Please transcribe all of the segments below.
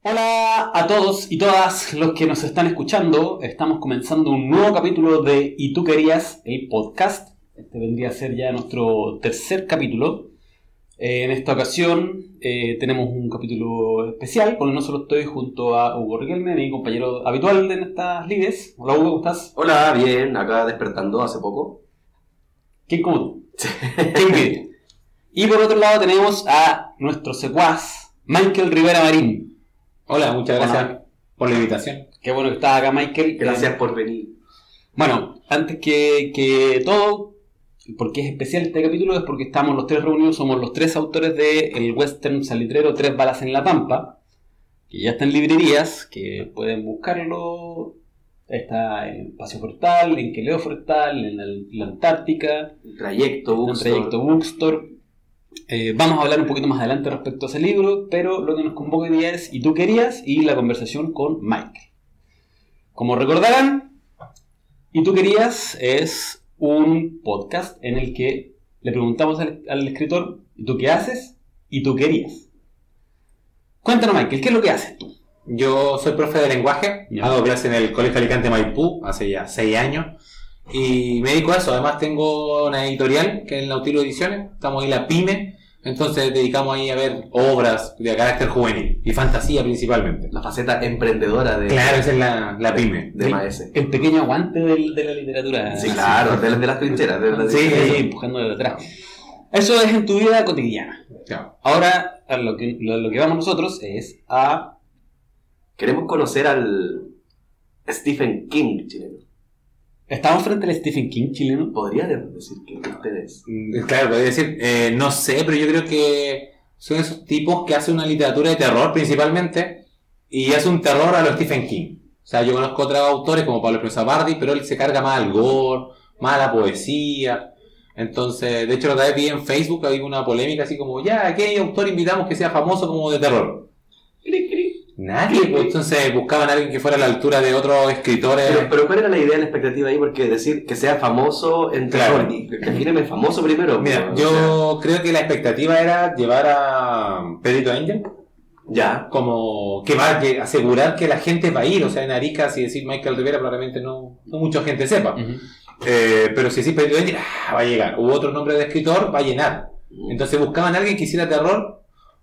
Hola a todos y todas los que nos están escuchando. Estamos comenzando un nuevo capítulo de Y tú querías, el podcast. Este vendría a ser ya nuestro tercer capítulo. Eh, en esta ocasión eh, tenemos un capítulo especial, porque no solo estoy junto a Hugo Riquelme, mi compañero habitual en estas lides. Hola Hugo, ¿cómo estás? Hola, bien, acá despertando hace poco. ¿Quién como tú? ¿Quién vive? Y por otro lado tenemos a nuestro secuaz, Michael Rivera Marín. Hola, muchas gracias Hola. por la invitación. Qué bueno que estás acá, Michael. Gracias Eh, por venir. Bueno, antes que, que todo, porque es especial este capítulo, es porque estamos los tres reunidos, somos los tres autores de el western salitrero Tres balas en la Pampa, que ya está en librerías, que pueden buscarlo. Está en Paseo Forestal, en Queleo Forestal, en la Antártica, Trayecto, en el Bookstore. trayecto Bookstore. Eh, vamos a hablar un poquito más adelante respecto a ese libro, pero lo que nos convoca hoy día es Y tú querías y la conversación con Michael. Como recordarán, Y tú querías es un podcast en el que le preguntamos al, al escritor ¿Y tú qué haces? Y tú querías. Cuéntanos, Michael, ¿qué es lo que haces tú? Yo soy profe de lenguaje, hago clases en el Colegio Alicante Maipú hace ya seis años y me dedico a eso. Además tengo una editorial que es Nautilo Ediciones, estamos ahí la PYME, entonces dedicamos ahí a ver obras de carácter juvenil y fantasía principalmente. La faceta emprendedora de, Claro, esa es la, la PYME. de Maese. El pequeño aguante del- de la literatura. Sí, claro, de, las- de las trincheras. de las- Sí, sí, empujando de atrás. Eso es en tu vida cotidiana. Claro. Ahora, a lo que, lo, lo que vamos nosotros es a. Queremos conocer al Stephen King chileno. Estamos frente al Stephen King chileno. ¿Podrían decir que ustedes? Mm, Claro, podría decir, eh, no sé, pero yo creo que son esos tipos que hacen una literatura de terror principalmente y hace un terror a los Stephen King. O sea, yo conozco otros autores como Pablo Espinosa Bardi, pero él se carga más al gore, más a la poesía. Entonces, de hecho, la otra vez vi en Facebook había una polémica así como, ya, ¿qué autor invitamos que sea famoso como de terror? Nadie, pues entonces buscaban a alguien que fuera a la altura de otros escritores. Pero, pero ¿cuál era la idea, la expectativa ahí? Porque decir que sea famoso en Claro. terror. famoso primero. Mira, o yo creo que la expectativa era llevar a Pedrito Angel. ya. como que va a asegurar que la gente va a ir. O sea, en Arica, si decir Michael Rivera, probablemente no, no mucha gente sepa. Eh, pero si decís Pedro Angel, ah, va a llegar. U otro nombre de escritor, va a llenar. Entonces buscaban a alguien que hiciera terror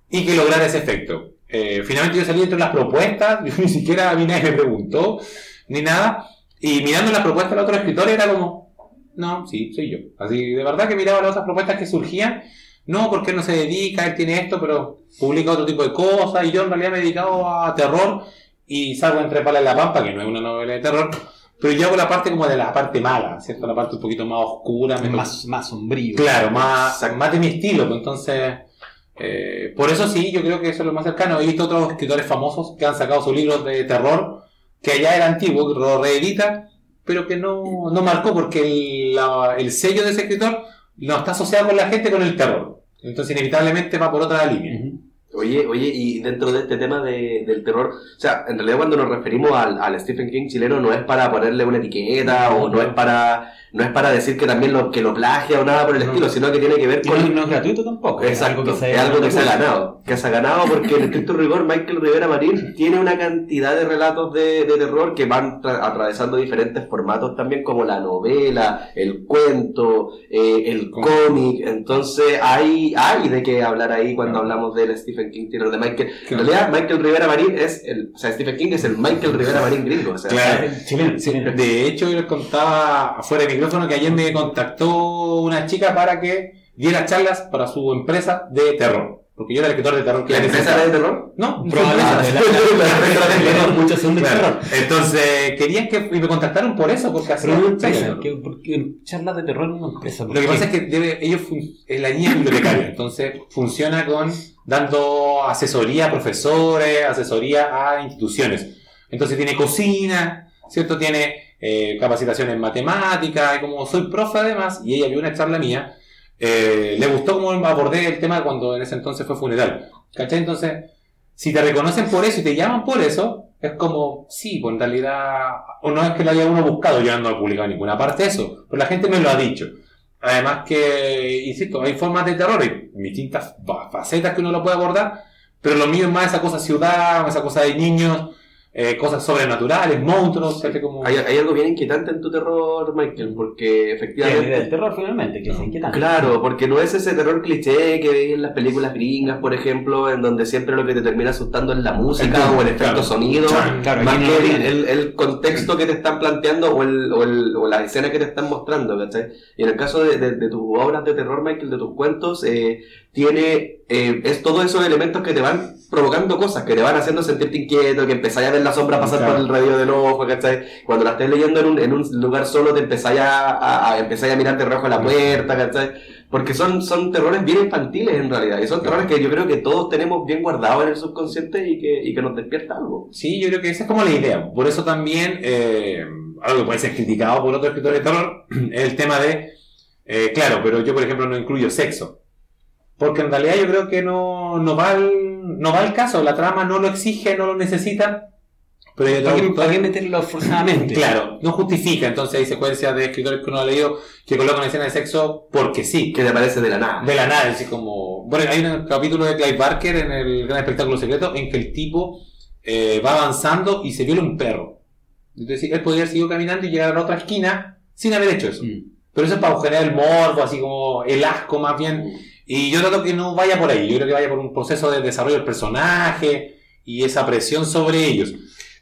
y que lograra ese efecto. Eh, finalmente yo salí entre las propuestas, yo ni siquiera a mí nadie me preguntó, ni nada. Y mirando las propuestas de los otros escritores era como, no, sí, soy yo. Así, de verdad que miraba las otras propuestas que surgían. No, porque él no se dedica, él tiene esto, pero publica otro tipo de cosas. Y yo en realidad me he dedicado a terror y salgo entre palas en la pampa, que no es una novela de terror. Pero yo hago la parte como de la parte mala, ¿cierto? La parte un poquito más oscura, Más, más sombrío. Claro, más, más de mi estilo. pues, Entonces, eh, por eso sí, yo creo que eso es lo más cercano. He visto otros escritores famosos que han sacado sus libros de terror, que ya era antiguo, que lo reedita, pero que no, no marcó porque el, la- el sello de ese escritor no está asociado con la gente con el terror. Entonces, inevitablemente va por otra línea. Oye, oye, y dentro de este tema de- del terror, o sea, en realidad cuando nos referimos al, al Stephen King chileno no es para ponerle una etiqueta o no es para no es para decir que también lo que lo plagia o nada por el No. estilo, sino que tiene que ver Y no, con no es gratuito tampoco. Exacto, es algo que se, es algo que se ha ganado, que se ha ganado porque en estricto rigor Michael Rivera Marín tiene una cantidad de relatos de, de terror que van tra- atravesando diferentes formatos también como la novela, el cuento, eh, el Cómic. cómic, entonces hay, hay de qué hablar ahí cuando hablamos del Stephen King, chileno, de Michael, en realidad Michael Rivera Marín es el, o sea, Stephen King es el Michael Rivera Marín gringo, o sea, Claro. Chileno, chileno. De hecho, yo les contaba afuera del micrófono que ayer me contactó una chica para que diera charlas para su empresa de terror. Porque yo era el escritor de terror que ¿La empresa era de terror? No, Probablemente. La, la- muchos son de terror. Entonces, querían que y me contactaron por eso, porque hacían una empresa. terror. ¿qué- ¿Por qué charlas de terror en una empresa? Lo que pasa es que debe, ellos fun- es la niña bibliotecaria, entonces funciona con dando asesoría a profesores, asesoría a instituciones. Entonces tiene cocina, ¿cierto? Tiene eh, capacitación en matemáticas, y como soy profe además, y ella vio una charla mía, eh, le gustó cómo abordé el tema cuando en ese entonces fue funeral. ¿Cachai? Entonces, si te reconocen por eso y te llaman por eso, es como, sí, pues en realidad, o no es que lo haya uno buscado, yo no lo he publicado en ninguna parte eso, pero la gente me lo ha dicho. Además que, insisto, hay formas de terror y distintas fa- facetas que uno lo puede abordar, Pero lo mío es más esa cosa ciudad, esa cosa de niños, eh, cosas sobrenaturales, monstruos. Hay, hay algo bien inquietante en tu terror, Michael, porque efectivamente... el terror finalmente, que es inquietante. Claro, porque no es ese terror cliché que veis en las películas gringas, por ejemplo, en donde siempre lo que te termina asustando es la música o el efecto claro. sonido, Claro, más que el, el- el contexto que te están planteando o, el, o, el, o la escena que te están mostrando, ¿cachai? Y en el caso de, de- de tus obras de terror, Michael, de tus cuentos, eh, tiene eh, es todos esos elementos que te van provocando cosas, que te van haciendo sentirte inquieto, que empezáis a ver la sombra pasar Claro. por el radio del ojo, ¿cachai? Cuando la estés leyendo en un, en un lugar solo te empezáis a, a, a- empezáis a mirar de rojo a la puerta, ¿cachai? Porque son, son terrores bien infantiles en realidad, y son terrores que yo creo que todos tenemos bien guardados en el subconsciente y que, y que nos despierta algo. Sí, yo creo que esa es como la idea. Por eso también, eh, algo que puede ser criticado por otros escritores de terror, es el tema de, eh, claro, pero yo por ejemplo no incluyo sexo. Porque en realidad yo creo que no, no, va al, no va al caso, la trama no lo exige, no lo necesita. Pero otros ¿Para qué, para qué meterlo forzadamente? Claro, no justifica. Entonces hay secuencias de escritores que uno ha leído que colocan escena de sexo porque sí. Que te aparece de la nada. De la nada, así como. Bueno, hay un capítulo de Clive Barker en el Gran Espectáculo Secreto en que el tipo eh, va avanzando y se viola un perro. Entonces, él podría haber seguido caminando y llegar a la otra esquina sin haber hecho eso. Mm. Pero eso es para generar el morbo, así como el asco más bien. Y yo trato que no vaya por ahí. Yo creo que vaya por un proceso de desarrollo del personaje y esa presión sobre ellos.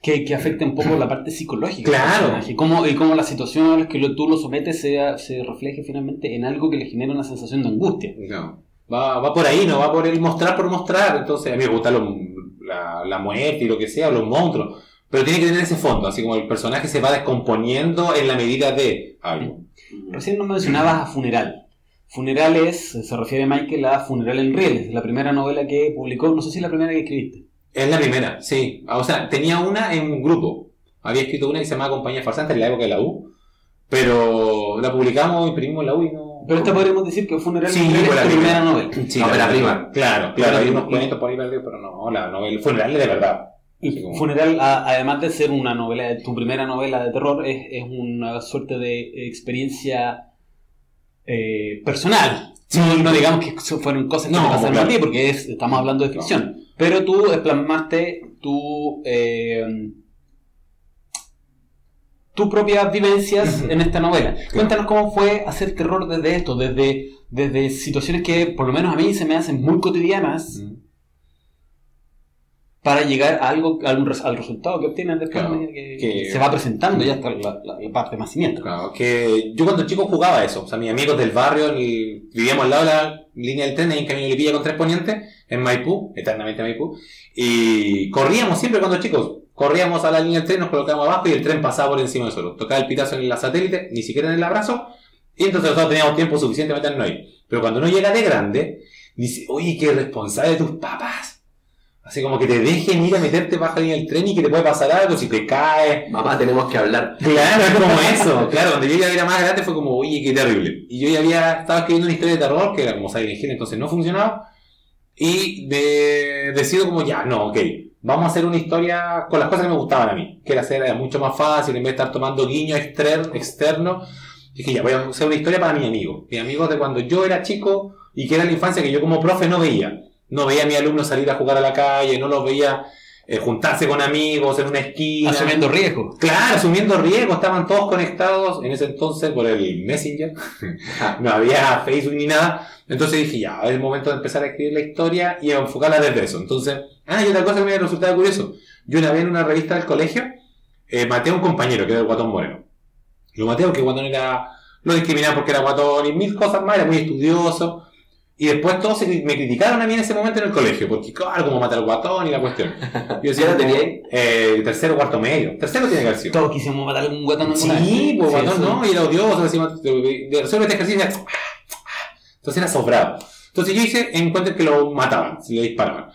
Que, que afecte un poco la parte psicológica. del Claro. personaje. Y cómo, y cómo la situación a la que lo- tú lo sometes sea, se refleje finalmente en algo que le genera una sensación de angustia. No. Va, va por ahí, no va por el mostrar por mostrar. Entonces, a mí me gusta lo- la, la muerte y lo que sea, los monstruos. Pero tiene que tener ese fondo, así como el personaje se va descomponiendo en la medida de algo. Recién nos mencionabas a Funeral. Funeral es, se refiere Michael a Funeral en Rieles, la primera novela que publicó, no sé si es la primera que escribiste. Es la primera, sí. O sea, tenía una en un grupo. Había escrito una que se llamaba Compañía Farsante en la época de la U. Pero la publicamos, imprimimos en la U y no. Pero esta podríamos decir que Funeral Sí, en Rieles es la tu primera primera. novela. Sí, No, la la prima. Claro, claro, hay unos cuentos por ahí perdidos, pero no, la novela. Funeral es de verdad. Y Funeral, a- además de ser una novela, tu primera novela de terror, es, es una suerte de experiencia eh, personal. No, no digamos que fueron cosas que No, pasaron claro. a ti, porque es- estamos hablando de ficción. Pero tú plasmaste tu, eh, tus propias vivencias en esta novela. Cuéntanos cómo fue hacer terror desde esto, desde, desde situaciones que por lo menos a mí se me hacen muy cotidianas. Para llegar a algo, a un al resultado que obtienes después Claro, que, que- se va presentando ya hasta la, la- la parte más siniestra. Claro, que yo cuando chico jugaba eso. O sea, mis amigos del barrio, vivíamos al lado de la línea del tren, ahí en Camino Lipilla con tres ponientes, en Maipú, eternamente Maipú. Y corríamos siempre cuando chicos. Corríamos a la línea del tren, nos colocábamos abajo y el tren pasaba por encima de nosotros. Tocaba el pitazo en la satélite, ni siquiera en el abrazo. Y entonces nosotros teníamos tiempo suficiente para meternos ahí. Pero cuando uno llega de grande, dice, oye, qué responsable de tus papás. Así como que te dejen ir a meterte bajo la línea del tren y que te puede pasar algo si te caes. Mamá, tenemos que hablar. Claro, es como eso. Claro, cuando yo ya era más grande fue como, oye, qué terrible. Y yo ya había estado escribiendo una historia de terror que era como Silent Hill, entonces no funcionaba. Y de, decido como, ya, no, ok. Vamos a hacer una historia con las cosas que me gustaban a mí. Que era hacer era mucho más fácil, en vez de estar tomando guiños exter- externos. Dije, ya, voy a hacer una historia para mis amigos. Mis amigos de cuando yo era chico y que era la infancia que yo como profe no veía. No veía a mis alumnos salir a jugar a la calle, no los veía eh, juntarse con amigos en una esquina. Asumiendo riesgos. Claro, asumiendo riesgo, estaban todos conectados en ese entonces por el Messenger. no había Facebook ni nada. Entonces dije, ya, es el momento de empezar a escribir la historia y a enfocarla desde eso. Entonces, ah, y otra cosa que me resultaba curioso. Yo una vez en una revista del colegio, eh, maté a un compañero que era el Guatón Moreno. Lo maté porque Guatón era, lo discriminaba porque era Guatón y mil cosas más, era muy estudioso. Y después todos se- me criticaron a mí en ese momento en el colegio, porque claro, como matar al guatón y la cuestión. Yo ¿Qué edad como, tenía? eh, tercero, cuarto medio. Tercero tiene que haber sido. Todos quisimos matar a un guatón Sí, vez. pues guatón sí. no, y era odioso, encima, de, de, solo este ejercicio Entonces era sobrado. Entonces yo hice encuentros que lo mataban, si le disparaban.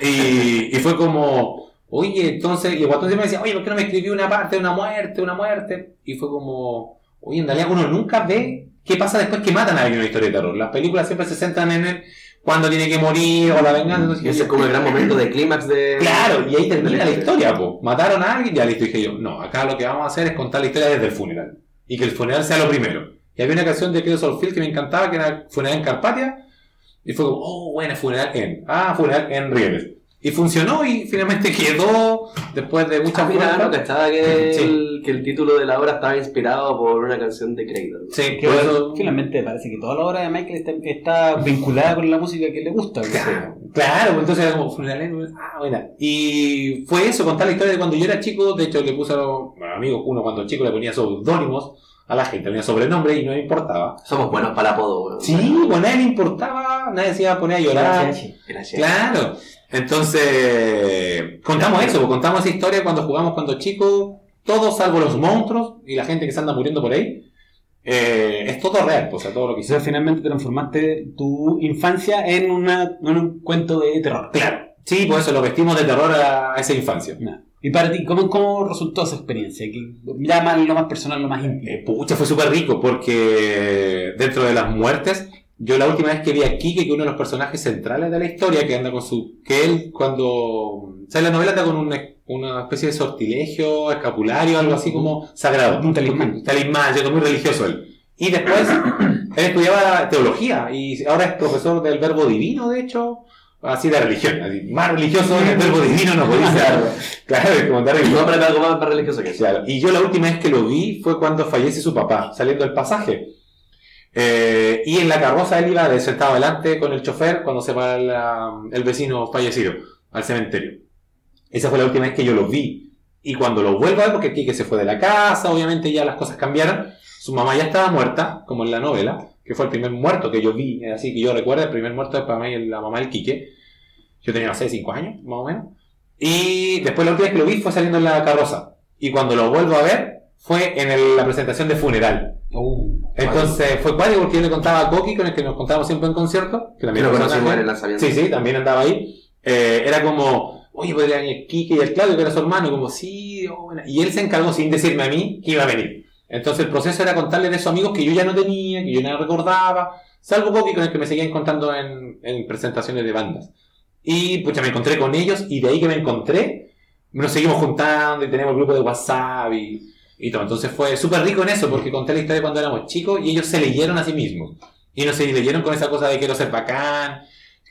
Y, y fue como, oye, entonces, y el guatón siempre me decía, oye, ¿por qué no me escribió una parte de una muerte, una muerte? Y fue como, oye, en realidad uno nunca ve qué pasa después que matan a alguien en una historia de terror. Las películas siempre se centran en el cuando tiene que morir o la venganza. Y ese es como el gran momento de clímax de. Claro, y ahí termina la historia, po. Mataron a alguien, ya listo. Dije yo, no, acá lo que vamos a hacer es contar la historia desde el funeral. Y que el funeral sea lo primero. Y había una canción de Credo Solfield que me encantaba, que era Funeral en Carpatia. Y fue como, oh, buena, funeral en. Ah, funeral en Rieles. Y funcionó y finalmente quedó después de muchas Ah, mira, no, que estaba que, Sí. el, que el título de la obra estaba inspirado por una canción de Cradle. Sí, Que eso- finalmente parece que toda la obra de Michael está, está vinculada con la música que le gusta. Claro, claro, pues entonces era como en- Ah, buena. Y fue eso, contar la historia de cuando yo era chico. De hecho, le puse a los bueno, amigos, uno cuando chico le ponía seudónimos a la gente, tenía sobrenombre y no le importaba. Somos buenos para el apodo. Sí, pues a nadie le importaba, nadie se iba a poner a llorar. Gracias. Gracias. Claro. Entonces, contamos eso, pues, contamos esa historia cuando jugamos cuando chicos, todos salvo los monstruos y la gente que se anda muriendo por ahí. eh, es todo real, pues, o sea, todo lo que hicimos. finalmente transformaste tu infancia en, una, en un cuento de terror. Claro. Sí, por eso lo vestimos de terror a esa infancia. Y para ti, ¿cómo, ¿cómo resultó esa experiencia? Que ya más lo más personal, lo más íntimo. Eh, pucha, fue súper rico porque dentro de las muertes, yo la última vez que vi a Kike, que uno de los personajes centrales de la historia, que anda con su. que él cuando. sale la novela anda con una, una especie de sortilegio, escapulario, algo así como sagrado. Un talismán. Talismán, cierto, muy religioso él. Y después, él estudiaba teología y ahora es profesor del verbo divino, de hecho. Así de religión, así, más religioso que el verbo divino no podía ser. Claro, es como dar No, algo más, más religioso que eso. Claro, y yo la última vez que lo vi fue cuando fallece su papá, saliendo del pasaje. Eh, y en la carroza él iba de sentado adelante con el chofer cuando se va la- el vecino fallecido al cementerio. Esa fue la última vez que yo lo vi. Y cuando lo vuelvo a ver, porque Quique se fue de la casa, obviamente ya las cosas cambiaron. Su mamá ya estaba muerta, como en la novela, que fue el primer muerto que yo vi, así que yo recuerdo, el primer muerto para mí, la mamá del Quique. Yo tenía, no sé, 5 años, más o menos. Y después la última vez que lo vi fue saliendo en la carroza. Y cuando lo vuelvo a ver, fue en el- la presentación de funeral. Uh, Entonces fue cuático porque yo le contaba a Coqui, con el que nos contábamos siempre en concierto, que también lo conocimos en el lanzamiento. Sí, sí, también andaba ahí. Eh, era como, oye, podría venir Kike y el Claudio, que era su hermano, como, sí, oh, y él se encargó sin decirme a mí que iba a venir. Entonces el proceso era contarle de esos amigos que yo ya no tenía, que yo no recordaba, salvo Coqui con el que me seguían contando en, en presentaciones de bandas. Y pucha, me encontré con ellos y de ahí que me encontré, nos seguimos juntando y tenemos el grupo de WhatsApp y, y todo. Entonces fue súper rico en eso porque conté la historia de cuando éramos chicos y ellos se leyeron a sí mismos. Y no se leyeron con esa cosa de quiero ser bacán,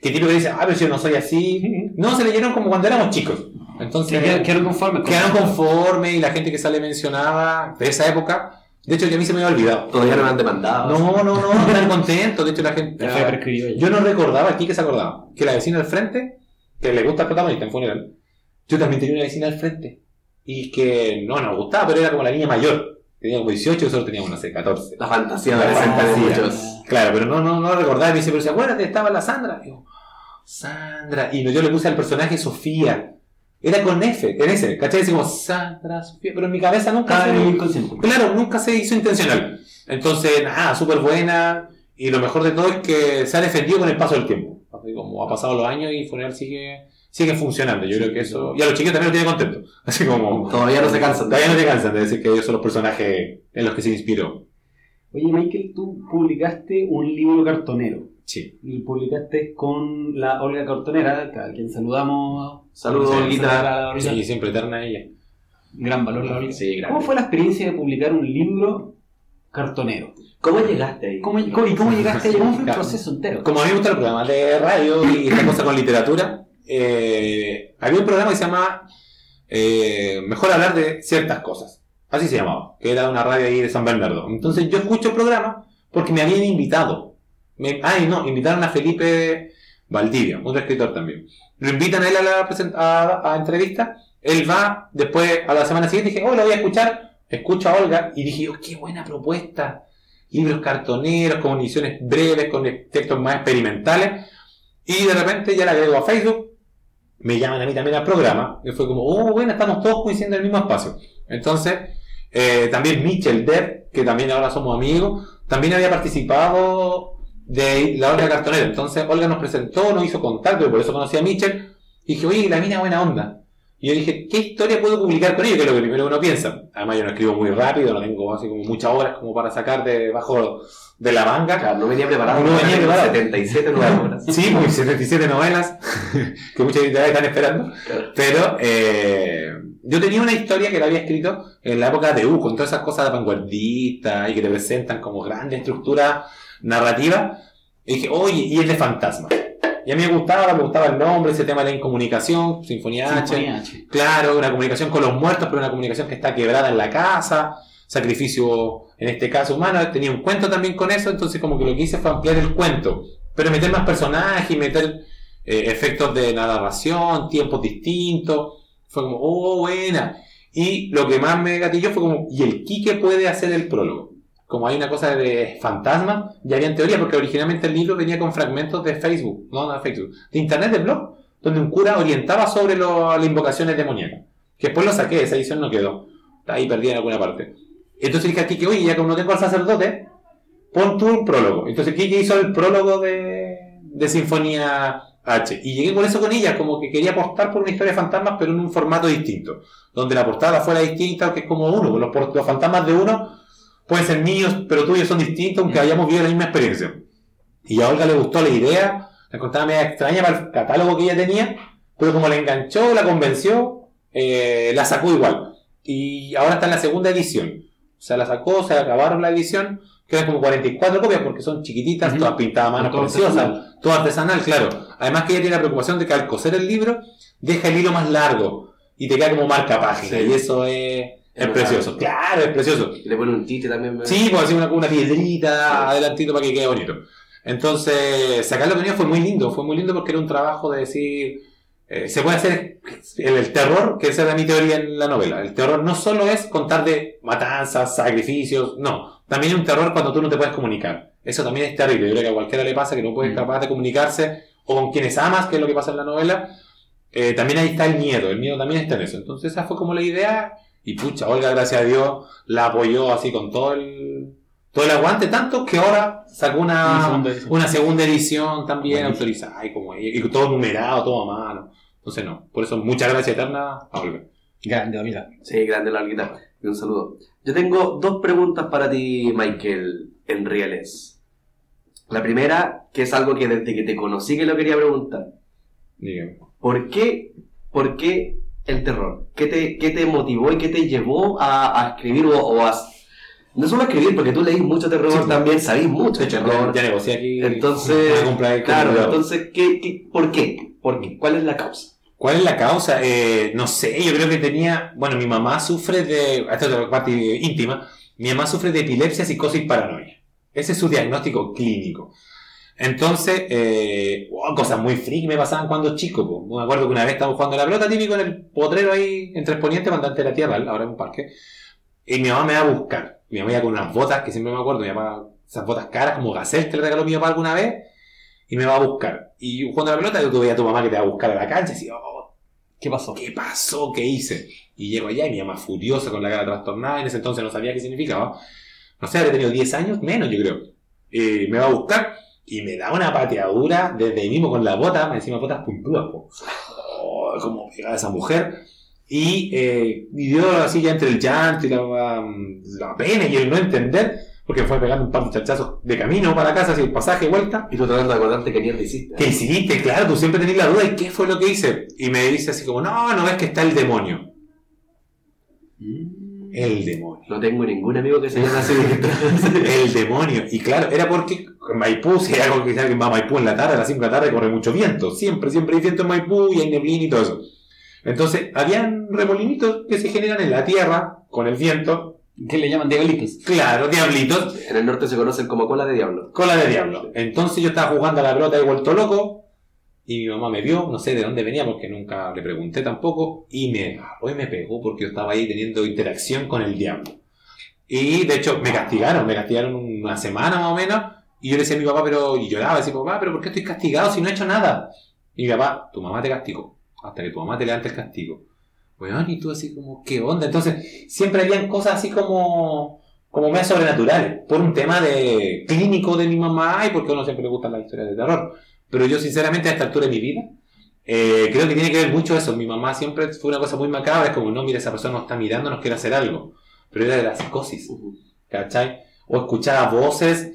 que tipo que dice, ah, pero yo no soy así. No, se leyeron como cuando éramos chicos. Entonces, quedaron, quedaron conformes. con- quedaron conformes y la gente que sale mencionada de esa época, de hecho, que a mí se me había olvidado. Todavía no me han demandado. No, no, no, están contentos. De hecho, la gente. Yo no recordaba, aquí que se acordaba, que la vecina al frente, que le gusta el protagonista en funeral, yo también tenía una vecina al frente. Y que no nos gustaba, pero era como la niña mayor. Tenía como 18 y nosotros teníamos, no sé, 14. La fantasía La de muchos. Claro, pero no, no, no recordaba. Y me dice, pero ¿se acuerdan? Estaba la Sandra. Y digo, Sandra. Y yo le puse al personaje Sofía. Era con F, en ese, ¿cachai? Como Sandra, Sofía. Pero en mi cabeza nunca se... inconsciente. Claro, nunca se hizo intencional. Entonces, nada, súper buena. Y lo mejor de todo es que se ha defendido con el paso del tiempo. Así como ha pasado los años y Funeral sigue, sigue funcionando. Yo creo que eso. Y a los chiquillos también los tiene contentos. Así como. Todavía no se cansan. Todavía no te cansan de decir que ellos son los personajes en los que se inspiró. Oye, Michael, tú publicaste un libro cartonero. Sí. Y publicaste con la Olga Cartonera, a quien saludamos. Saludos, Olguita. saludar a la Olga. Sí, siempre eterna ella. Gran valor la Olga. Sí, ¿Cómo fue la experiencia de publicar un libro cartonero? ¿Cómo llegaste ahí? ¿Cómo, cómo- ¿Y cómo llegaste ahí? ¿Cómo fue el proceso entero? Como a mí me gusta el programa de radio y esta cosa con literatura, eh, había un programa que se llama eh, Mejor hablar de ciertas cosas. Así se llamaba, que era una radio ahí de San Bernardo. Entonces yo escucho el programa porque me habían invitado. Ay, no, invitaron a Felipe Valdivia, otro escritor también. Lo invitan a él a la a, a entrevista. Él va, después a la semana siguiente dije, oh, lo voy a escuchar. Escucho a Olga y dije, oh, qué buena propuesta. Libros cartoneros, con ediciones breves, con textos más experimentales. Y de repente ya la agrego a Facebook. Me llaman a mí también al programa. Y fue como, oh, bueno, estamos todos coincidiendo en el mismo espacio. Entonces, eh, también Mitchell Dev, que también ahora somos amigos, también había participado de la Olga Cartonera. Entonces, Olga nos presentó, nos hizo contacto, y por eso conocí a Mitchell. Y dije, oye, la mina buena onda. Y yo dije, ¿qué historia puedo publicar con ellos? Que es lo que primero uno piensa. Además, yo no escribo muy rápido, no tengo así como muchas horas como para sacar debajo de la manga. Claro, no venía preparado. No venía preparado. 77 nuevas horas. Sí, pues 77 novelas que muchas editoriales están esperando. Claro. Pero eh, yo tenía una historia que la había escrito en la época de U, con todas esas cosas vanguardistas y que te presentan como grandes estructuras narrativas. Y dije, oye, y es de fantasma. Y a mí me gustaba, me gustaba el nombre, ese tema de la incomunicación, Sinfonía, Sinfonía H. H. Claro, una comunicación con los muertos, pero una comunicación que está quebrada en la casa, sacrificio, en este caso humano. Tenía un cuento también con eso, entonces como que lo que hice fue ampliar el cuento, pero meter más personajes y meter eh, efectos de narración, tiempos distintos. Fue como, oh, buena. Y lo que más me gatilló fue como, ¿y el Quique puede hacer el prólogo? Como hay una cosa de fantasma, ya había en teoría, porque originalmente el libro venía con fragmentos de Facebook, no, no Facebook, de internet, de blog, donde un cura orientaba sobre las invocaciones demoníacas. Que después lo saqué, esa edición no quedó. Está ahí perdida en alguna parte. Entonces dije a Quique, oye, ya como no tengo al sacerdote, pon tú un prólogo. Entonces Quique hizo el prólogo de, de Sinfonía H. Y llegué con eso con ella, como que quería apostar por una historia de fantasmas, pero en un formato distinto. Donde la portada fuera distinta, que es como uno. Los, por- los fantasmas de uno pueden ser míos, pero tuyos son distintos, aunque Mm. hayamos vivido la misma experiencia. Y a Olga le gustó la idea, la contaba media extraña para el catálogo que ella tenía, pero como la enganchó, la convenció, eh, la sacó igual. Y ahora está en la segunda edición. O sea, la sacó, se acabaron la edición, quedan como 44 copias porque son chiquititas, Ujú. todas pintadas a mano Todo preciosas, artesanal. todo artesanal, claro. Además que ella tiene la preocupación de que al coser el libro, deja el hilo más largo y te queda como marca página. Sí. Y eso es, precioso. Claro, es precioso. Y le pone un tite también. ¿verdad? Sí, pues así una, una piedrita Sí. adelantito para que quede bonito. Entonces, sacarlo con ella fue muy lindo, fue muy lindo porque era un trabajo de decir, eh, se puede hacer el, el terror, que esa era mi teoría en la novela. El terror no solo es contar de matanzas, sacrificios, no. También es un terror cuando tú no te puedes comunicar. Eso también es terrible. Yo creo que a cualquiera le pasa que no puede Mm. capaz de comunicarse o con quienes amas, que es lo que pasa en la novela. Eh, también ahí está el miedo, el miedo también está en eso. Entonces esa fue como la idea y pucha, Olga, gracias a Dios, la apoyó así con todo el, todo el aguante, tanto que ahora sacó Una una, segunda edición. una segunda edición también Buenísimo. autorizada y, como, y todo numerado, todo a mano. Entonces no, por eso muchas gracias eterna a Olga. Grande, mira. Sí, grande la alguita. Y un saludo. Yo tengo dos preguntas para ti, Michael, en reales. La primera, que es algo que desde que te conocí que lo quería preguntar. Dígame. ¿Por qué, por qué el terror? ¿Qué te, qué te motivó y qué te llevó a, a escribir o, o a... No solo a escribir, porque tú leís mucho terror Sí, también, sabís mucho De terror. ya, negocié aquí. Entonces, Voy a comprar el Claro, entonces, ¿qué, qué, por qué? ¿Por qué? ¿Cuál es la causa? ¿Cuál es la causa? Eh, no sé, yo creo que tenía. Bueno, mi mamá sufre de. Esta es la parte íntima. Mi mamá sufre de epilepsia, psicosis paranoia. Ese es su diagnóstico clínico. Entonces, eh, wow, cosas muy freak me pasaban cuando chico. po. Me acuerdo que una vez estábamos jugando la pelota típico en el potrero ahí, entre Exponiente, Mandante de la Tierra, ahora en un parque. Y mi mamá me va a buscar. Mi mamá iba con unas botas que siempre me acuerdo, mi mamá, esas botas caras como Gacel que le regaló mi papá alguna vez. Y me va a buscar. Y jugando la pelota, yo tuve a tu mamá que te va a buscar a la cancha y decía, oh, ¿Qué pasó? ¿qué pasó? ¿Qué hice? Y llego allá y mi mamá furiosa con la cara trastornada, en ese entonces no sabía qué significaba. No sé, habría tenido 10 años, menos yo creo. Eh, me va a buscar y me da una pateadura desde mismo con la bota, encima botas puntúas, po. Oh, como pegada esa mujer. Y, eh, yo así ya entre el llanto y la, la pena y el no entender, porque fue pegando un par de chachazos de camino para casa, así el pasaje, vuelta. Y tú tratando de acordarte qué mierda hiciste. ¿Qué hiciste? Claro, tú siempre tenés la duda de qué fue lo que hice. Y me dice así como, no, no ves que está el demonio. Mm. El demonio. No tengo ningún amigo que se llame así. El demonio. Y claro, era porque en Maipú, si hay algo que alguien va a Maipú en la tarde, a las 5 de la tarde corre mucho viento. Siempre, siempre hay viento en Maipú y hay neblina y todo eso. Entonces, habían remolinitos que se generan en la tierra con el viento. ¿Qué le llaman diablitos? Claro, diablitos. en el norte se conocen como cola de diablo. Cola de diablo. Entonces yo estaba jugando a la pelota y vuelto loco. Y mi mamá me vio, no sé de dónde venía porque nunca le pregunté tampoco. Y me agarró y me pegó porque yo estaba ahí teniendo interacción con el diablo. Y de hecho me castigaron, me castigaron una semana más o menos. Y yo le decía a mi papá, pero. Y lloraba, decía, papá, pero ¿por qué estoy castigado si no he hecho nada? Y mi papá, tu mamá te castigó. Hasta que tu mamá te levante el castigo. Weón, y tú así como, ¿qué onda? Entonces, siempre habían cosas así como como más sobrenaturales, por un tema de clínico de mi mamá y porque a uno siempre le gustan las historias de terror. Pero yo sinceramente a esta altura de mi vida, eh, creo que tiene que ver mucho eso. Mi mamá siempre fue una cosa muy macabra, es como, no, mira, esa persona nos está mirando, nos quiere hacer algo. Pero era de la psicosis, ¿cachai? O escuchaba voces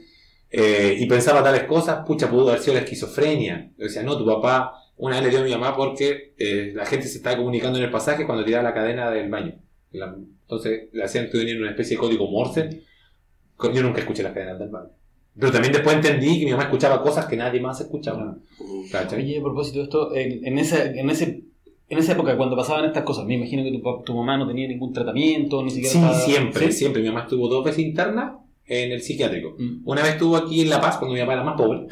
eh, y pensaba tales cosas, pucha, pudo haber sido la esquizofrenia. Yo decía, no, tu papá una vez le dio a mi mamá porque eh, la gente se estaba comunicando en el pasaje cuando tiraba la cadena del baño. La- entonces le hacían que venir una especie de código Morse. Yo nunca escuché las cadenas del baño. Pero también después entendí que mi mamá escuchaba cosas que nadie más escuchaba. ¿Cachai? Oye, a propósito de esto, en, en esa, en, ese, en esa época, cuando pasaban estas cosas, me imagino que tu, tu mamá no tenía ningún tratamiento, ni siquiera. Sí, estaba- siempre, ¿Sí? siempre. Mi mamá estuvo dos veces interna en el psiquiátrico. Mm. Una vez estuvo aquí en La Paz cuando mi papá era más pobre.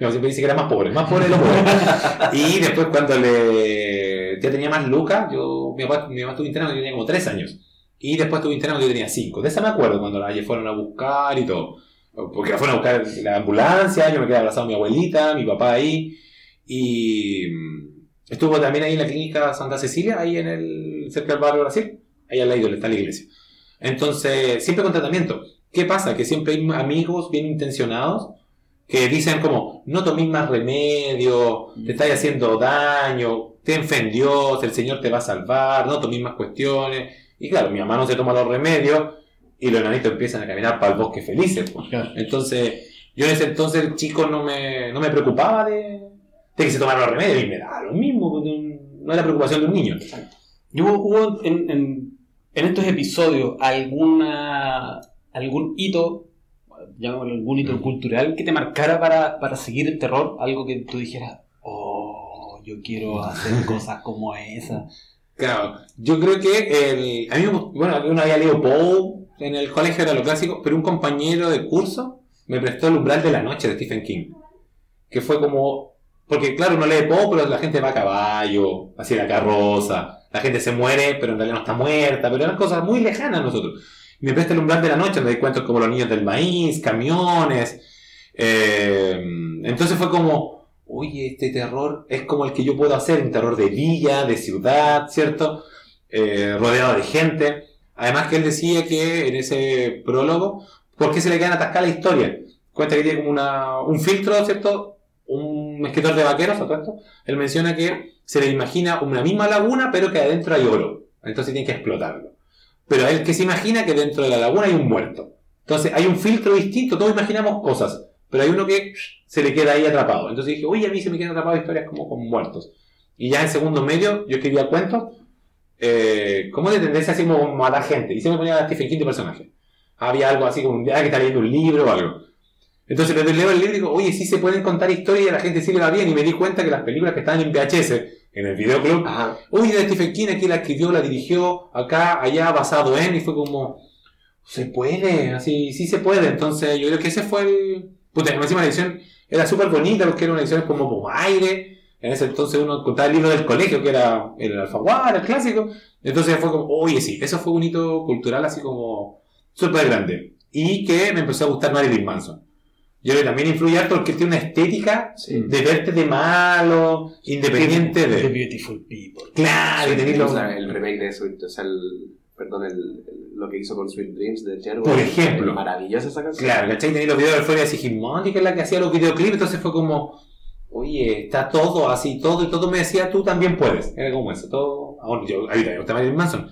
Mamá siempre dice que era más pobre, más pobre de los pobres. y después cuando le ya tenía más lucas, yo, mi papá, mi mamá estuvo interna cuando yo tenía como tres años. Y después estuvo interna cuando yo tenía cinco. De esa me acuerdo cuando la fueron a buscar y todo. Porque la fueron a buscar la ambulancia, yo me quedé abrazado a mi abuelita, mi papá ahí. Y mm, estuvo también ahí en la clínica Santa Cecilia, ahí en el cerca del barrio Brasil. Ahí al lado está la iglesia. Entonces, siempre con tratamiento. ¿Qué pasa? Que siempre hay amigos bien intencionados que dicen como, no tomes más remedio, te estáis haciendo daño, ten fe en Dios, el Señor te va a salvar, no tomes más cuestiones. Y claro, mi mamá no se toma los remedios y los enanitos empiezan a caminar para el bosque felices. pues. Claro. Entonces, yo en ese entonces el chico no me, no me preocupaba de, de que se tomaran los remedios y me daba lo mismo, pues, no no era preocupación de un niño. ¿Y hubo, hubo en, en, en estos episodios alguna algún hito, llamémoslo algún hito Mm. cultural que te marcara para, para seguir el terror? Algo que tú dijeras, oh, yo quiero hacer cosas como esa. Claro, yo creo que el, a mí, bueno, uno había leído Poe en el colegio, era lo clásico, pero un compañero de curso me prestó El umbral de la noche de Stephen King, que fue como, porque claro, uno lee Poe, pero la gente va a caballo, así la carroza, la gente se muere, pero en realidad no está muerta, pero eran cosas muy lejanas a nosotros. Me presta El umbral de la noche, me doy cuentos como Los niños del maíz, camiones, eh, entonces fue como, oye, este terror es como el que yo puedo hacer, un terror de villa, de ciudad, ¿cierto? Eh, rodeado de gente. Además que él decía que en ese prólogo, ¿por qué se le quedan atascadas la historia? Cuenta que tiene como una, un filtro, ¿cierto? Un escritor de vaqueros, ¿o tanto? Él menciona que se le imagina una misma laguna, pero que adentro hay oro. Entonces tiene que explotarlo. Pero él que se imagina que dentro de la laguna hay un muerto. Entonces hay un filtro distinto, todos imaginamos cosas, pero hay uno que se le queda ahí atrapado. Entonces dije, oye, a mí se me quedan atrapadas historias como con muertos. Y ya en segundo medio yo escribía cuentos, eh, como de tendencia así como la gente. Y se me ponía a Stephen King de personaje. Había algo así como un día que está leyendo un libro o algo. Entonces le leo el libro y digo, oye, sí se pueden contar historias y a la gente sí le va bien. Y me di cuenta que las películas que estaban en VHS, en el videoclub. Uy, de Stephen King, aquí la escribió, la dirigió, acá, allá, basado en, y fue como, se puede, así, sí se puede. Entonces, yo creo que ese fue el. Puta, encima la edición era súper bonita porque era una edición como como aire. En ese entonces uno contaba el libro del colegio, que era el Alfaguara, el clásico. Entonces fue como, oye, sí, eso fue un hito cultural así como súper grande. Y que me empezó a gustar Marilyn Manson. Yo creo que también influye harto porque tiene una estética Sí. de verte de malo, independiente The de. Beautiful People. Claro, y los- sea, el remake de Sweet, o sea, el, perdón, el, el- lo que hizo con Sweet Dreams de Cher. Por ejemplo. Maravillosa esa canción. Claro, ¿cachai? Tenéis los videos de Euphoria Sigismondi, que es la que hacía los videoclips, entonces fue como, oye, está todo así, todo, y todo me decía, tú también puedes. Era como eso, todo. Ahora, yo, ahorita me gusta Marilyn Manson.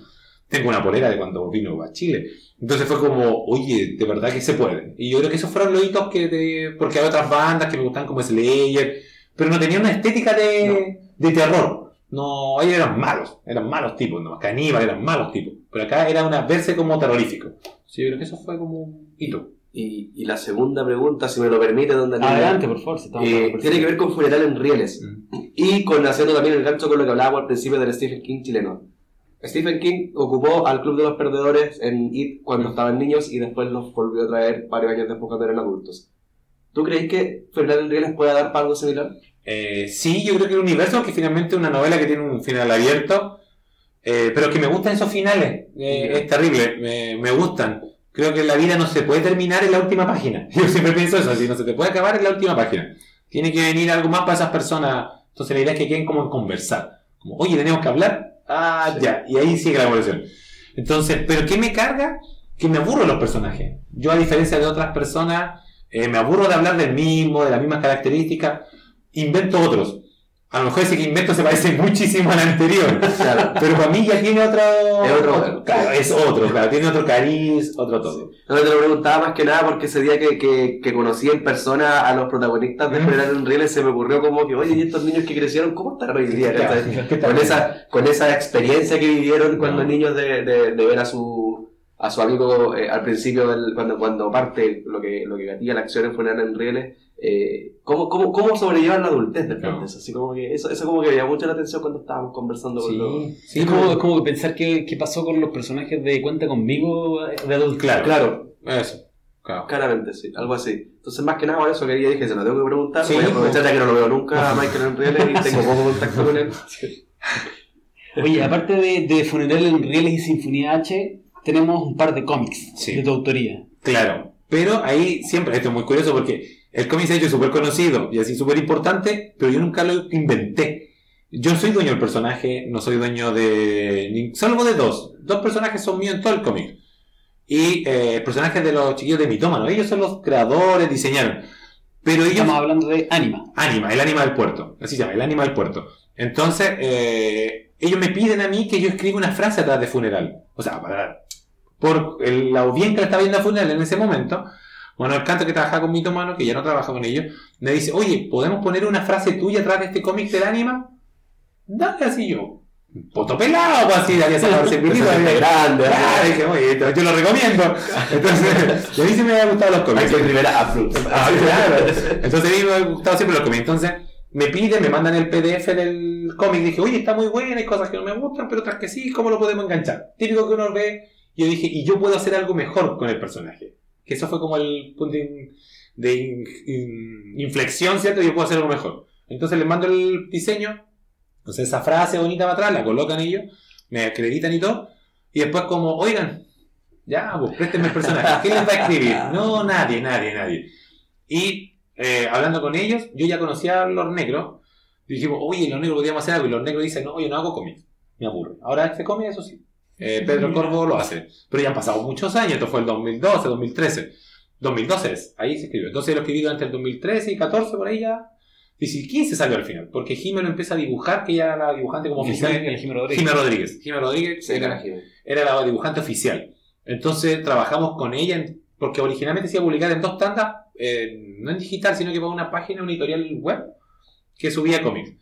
Tengo una polera de cuando vino a Chile. Entonces fue como, oye, de verdad que se puede. Y yo creo que esos fueron los hitos que, de- porque hay otras bandas que me gustan como Slayer, pero no tenían una estética de, de terror. No, ellos eran malos, eran malos tipos, no, caníbal, eran malos tipos. Pero acá era una verse como terrorífico. Sí, yo creo que eso fue como un hito. Y, y la segunda pregunta, si me lo permite, donde Adelante, por favor. si Eh, tiene que ver con funeral en rieles. Y con haciendo también el gancho con lo que hablábamos al principio del Stephen King chileno. Stephen King ocupó al Club de los Perdedores en IT cuando estaban niños y después los volvió a traer varios años después cuando eran adultos. ¿Tú crees que Funeral en Rieles pueda dar para algo similar? Eh, sí, yo creo que el universo, que finalmente es una novela que tiene un final abierto, eh, pero que me gustan esos finales. Eh. Es terrible, me, me gustan. Creo que la vida no se puede terminar en la última página. Yo siempre pienso eso, así no se te puede acabar en la última página. Tiene que venir algo más para esas personas. Entonces la idea es que queden como en conversar. Como, oye, tenemos que hablar. Ah, Sí. ya. Y ahí sigue la evolución. Entonces, ¿pero qué me carga? Que me aburro de los personajes. Yo, a diferencia de otras personas, eh, me aburro de hablar del mismo, de las mismas características. Invento otros. A lo mejor ese que invento se parece muchísimo al anterior. Claro. Pero para mí ya tiene otro. Es otro. claro, es otro, claro. Tiene otro cariz, otro todo. No, te lo preguntaba más que nada porque ese día que, que, que conocí en persona a los protagonistas de. Funeral en Rieles se me ocurrió como que, oye, ¿y estos niños que crecieron, cómo estarán hoy día? Con esa con esa experiencia que vivieron cuando No. niños de, de, de ver a su a su amigo eh, al principio, del, cuando, cuando parte lo que, lo que gatilla la acción en Funeral en Rieles, eh, ¿cómo, cómo, cómo sobrellevar la adultez después Claro. de eso? Así como que eso, eso como que me llamó mucho la atención cuando estábamos conversando con los... Sí, sí, es, como, es como pensar qué, qué pasó con los personajes de Cuenta conmigo eh, de adulto. Claro. Claro, Eso. Claro. claramente, sí, algo así. Entonces, más que nada por eso quería dije, se lo tengo que preguntar, Sí, voy a aprovechar pues. ya que no lo veo nunca a Michael en Rieles y tengo poco contacto con él. Oye, aparte de, de Funeral en Rieles y Sinfonía H, tenemos un par de cómics Sí. de tu autoría. Claro, pero ahí siempre, esto es muy curioso porque el cómic se ha hecho súper conocido y así súper importante, pero yo nunca lo inventé. Yo soy dueño del personaje, no soy dueño de... Salvo de dos. Dos personajes son míos en todo el cómic. Y eh, personajes de los chiquillos de Mitómano. Ellos son los creadores, diseñaron. Pero ellos... Estamos hablando de Anima. Ánima, el ánima del puerto. Así se llama, el ánima del puerto. Entonces, eh, ellos me piden a mí que yo escriba una frase atrás de funeral. O sea, para, por el, la audiencia que le estaba viendo a funeral en ese momento, bueno, el canto que trabajaba con mi mano, que ya no trabaja con ellos, me dice, oye, ¿podemos poner una frase tuya atrás de este cómic del ánima? Dale así yo. Poto pelado, pues así, servilito, Personaje había- grande, Claro, dije, oye, yo lo recomiendo. Entonces, a mí se me había gustado los cómics. Michael Rivera Afro. Ah, claro. Entonces a mí me ha gustado siempre los cómics. Entonces me piden, me mandan el PDF del cómic. Dije, oye, está muy bueno, hay cosas que no me gustan, pero otras que sí, ¿cómo lo podemos enganchar? Típico que uno ve. Yo dije, y yo puedo hacer algo mejor con el personaje. Que eso fue como el punto de, de in- in- inflexión, ¿cierto? Yo puedo hacer algo mejor. Entonces les mando el diseño. Entonces esa frase bonita para atrás, la colocan ellos, me acreditan y todo. Y después como, oigan, ya, pues préstenme el personaje. ¿Quién les va a escribir? No, nadie, nadie, nadie. Y eh, hablando con ellos, yo ya conocía a los negros. Dijimos, oye, los negros podríamos hacer algo. Y los negros dicen, no, yo no hago cómics. Me aburre. Ahora este cómic, eso sí. Eh, Pedro Corvo lo hace. Pero ya han pasado muchos años. Esto fue el 2012, 2013. 2012 es. Ahí se escribió. Entonces lo escribí durante el 2013 y 14, por ahí ya. Y si 15 salió al final. Porque Jimé lo empieza a dibujar, que ya era la dibujante como oficial. Jimmy Rodríguez. Rodríguez. Jimé Rodríguez Sí, era- la dibujante oficial. Entonces trabajamos con ella, en- porque originalmente se iba a publicar en dos tandas, eh, no en digital, sino que para una página, una editorial web, que subía cómics.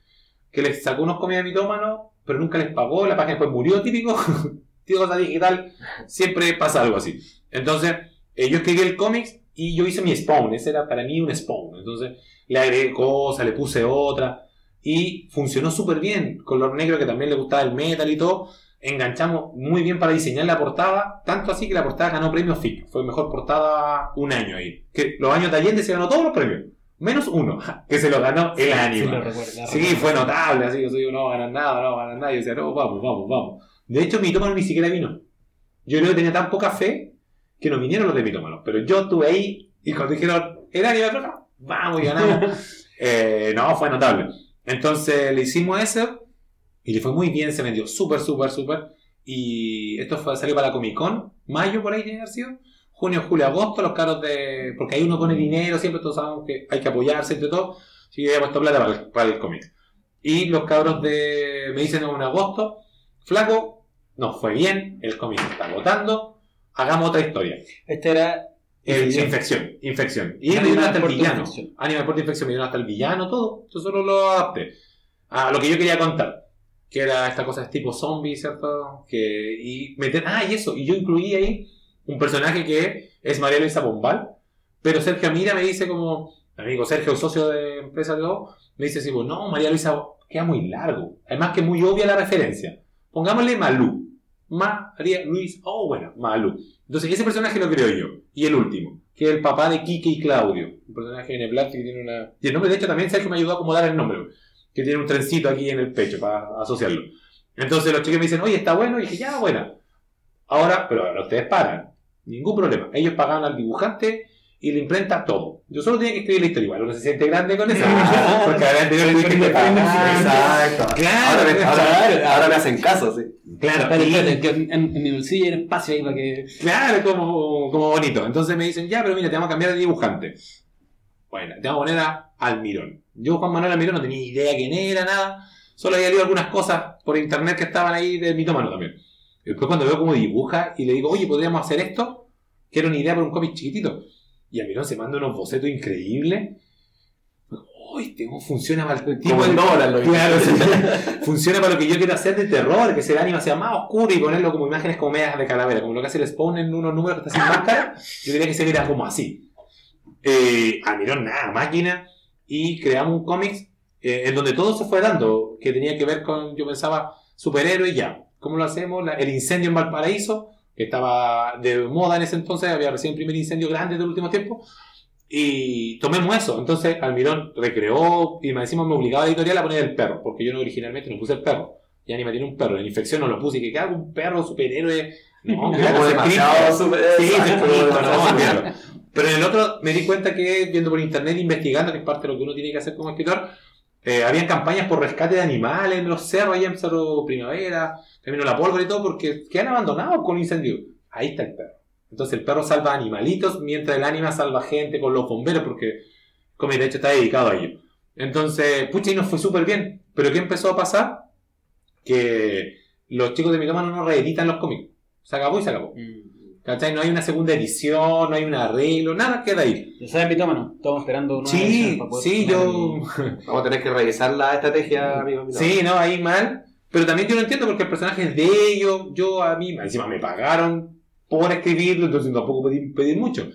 Que les sacó unos cómics de mitómano, pero nunca les pagó, la página después murió, típico. típico cosa digital, siempre pasa algo así. Entonces, eh, yo escribí el cómics y yo hice mi spawn, ese era para mí un spawn. Entonces, le agregué cosas, le puse otra, y funcionó súper bien. Color negro, que también le gustaba el metal y todo enganchamos muy bien para diseñar la portada, tanto así que la portada ganó premios FIC. Fue mejor portada un año ahí. Que los años de Allende se ganó todos los premios, menos uno, que se lo ganó el Sí, ánimo. lo recuerdo, lo Sí, fue notable, así, yo soy, no ganar nada, no ganar nada. Y yo decía, no, vamos, vamos, vamos. De hecho, Mitómano ni siquiera vino. Yo creo que tenía tan poca fe que no vinieron los de Mitómano. Pero yo estuve ahí y cuando dijeron, el ánimo, vamos y ganamos. Eh, no, fue notable. Entonces le hicimos eso y le fue muy bien, se vendió súper, súper, súper. Y esto fue, salió para la Comic Con, mayo por ahí tiene que haber sido. Junio, julio, agosto, los caros de. Porque ahí uno pone dinero, siempre todos sabemos que hay que apoyarse entre todo. Así que había puesto plata para el, para el cómic. Y los cabros de. Me dicen en agosto, flaco, nos fue bien, el cómic está agotando, hagamos otra historia. Este era. El- Infección. infección, infección. Y me dieron hasta el villano. Animal Puerto Infección, me dieron hasta el villano, todo. Yo solo lo adapté. A lo que yo quería contar. Que era esta cosa de tipo zombie, ¿cierto? Que, y meter. Ah, y eso. Y yo incluí ahí un personaje que es María Luisa Bombal. Pero Sergio Mira me dice como. Amigo Sergio, socio de empresa de O, me dice así, no, María Luisa queda muy largo. Además que muy obvia la referencia. Pongámosle Malú. María Luis, oh bueno, Malú. Entonces ese personaje lo creo yo. Y el último, que es el papá de Kike y Claudio. Un personaje en el black que tiene una... Y el nombre, de hecho, también Sergio me ayudó a acomodar el nombre. Que tiene un trencito aquí en el pecho para asociarlo. Entonces los chicos me dicen, oye, está bueno. Y dije, ya, buena. Ahora, pero ahora ustedes pagan. Ningún problema. Ellos pagan al dibujante y le imprenta todo. Yo solo tenía que escribir la historia. Igual uno se siente grande con eso. porque a la anterior le dije que. Exacto. Claro, ahora, me, ahora- claro. ahora me hacen caso, sí. Claro, y- en, en mi bolsillo hay un espacio ahí para que. Claro, como, como bonito. Entonces me dicen, ya, pero mira, te vamos a cambiar de dibujante. Bueno, te vamos a poner a Almirón. Yo, Juan Manuel Almirón, no tenía idea quién era, nada. Solo había leído algunas cosas por internet que estaban ahí de mitómano también. Y después cuando veo cómo dibuja y le digo, oye, ¿podríamos hacer esto? Que era una idea por un cómic chiquitito. Y Almirón se manda unos bocetos increíbles. uy, este funciona para el tipo de Nolan, claro, funciona para lo que yo quiero hacer de terror, que ese anime sea más oscuro y ponerlo como imágenes como medias de calavera, como lo que hace el Spawn en unos números que está sin máscara, yo diría que se viera como así. Eh, Almirón, nada, máquina, y creamos un cómic eh, en donde todo se fue dando, que tenía que ver con, yo pensaba, superhéroes ya. ¿Cómo lo hacemos? el incendio en Valparaíso, que estaba de moda en ese entonces, había recién el primer incendio grande del último tiempo y tomemos eso. Entonces Almirón recreó y me decimos me obligaba a la editorial a poner el perro, porque yo no originalmente no puse el perro. Ya ni me tiene un perro. En la infección no lo puse y que hago un perro superhéroe. No, como demasiado superhéroe. Sí, no, Pero en el otro me di cuenta que viendo por internet, investigando, que es parte de lo que uno tiene que hacer como escritor, eh, habían campañas por rescate de animales en los cerros, allá en Cerro Primavera, terminó la pólvora y todo, porque quedan abandonados con incendio. Ahí está el perro. Entonces el perro salva animalitos mientras el ánima salva gente con los bomberos porque, como de hecho, está dedicado a ello. Entonces, pucha, y nos fue súper bien. Pero ¿qué empezó a pasar? Que los chicos de Mitómano no reeditan los cómics. Se acabó y se acabó. Mm. ¿Cachai? No hay una segunda edición, no hay un arreglo, nada queda ahí. ¿Ya sabes, Mitómano? Estamos esperando una Sí, sí, yo... Vamos a tener que revisar la estrategia, amigo. Sí, no, ahí mal. Pero también yo lo entiendo porque el personaje es de ellos. Yo a mí, encima me pagaron por escribirlo, entonces tampoco pedí pedir mucho.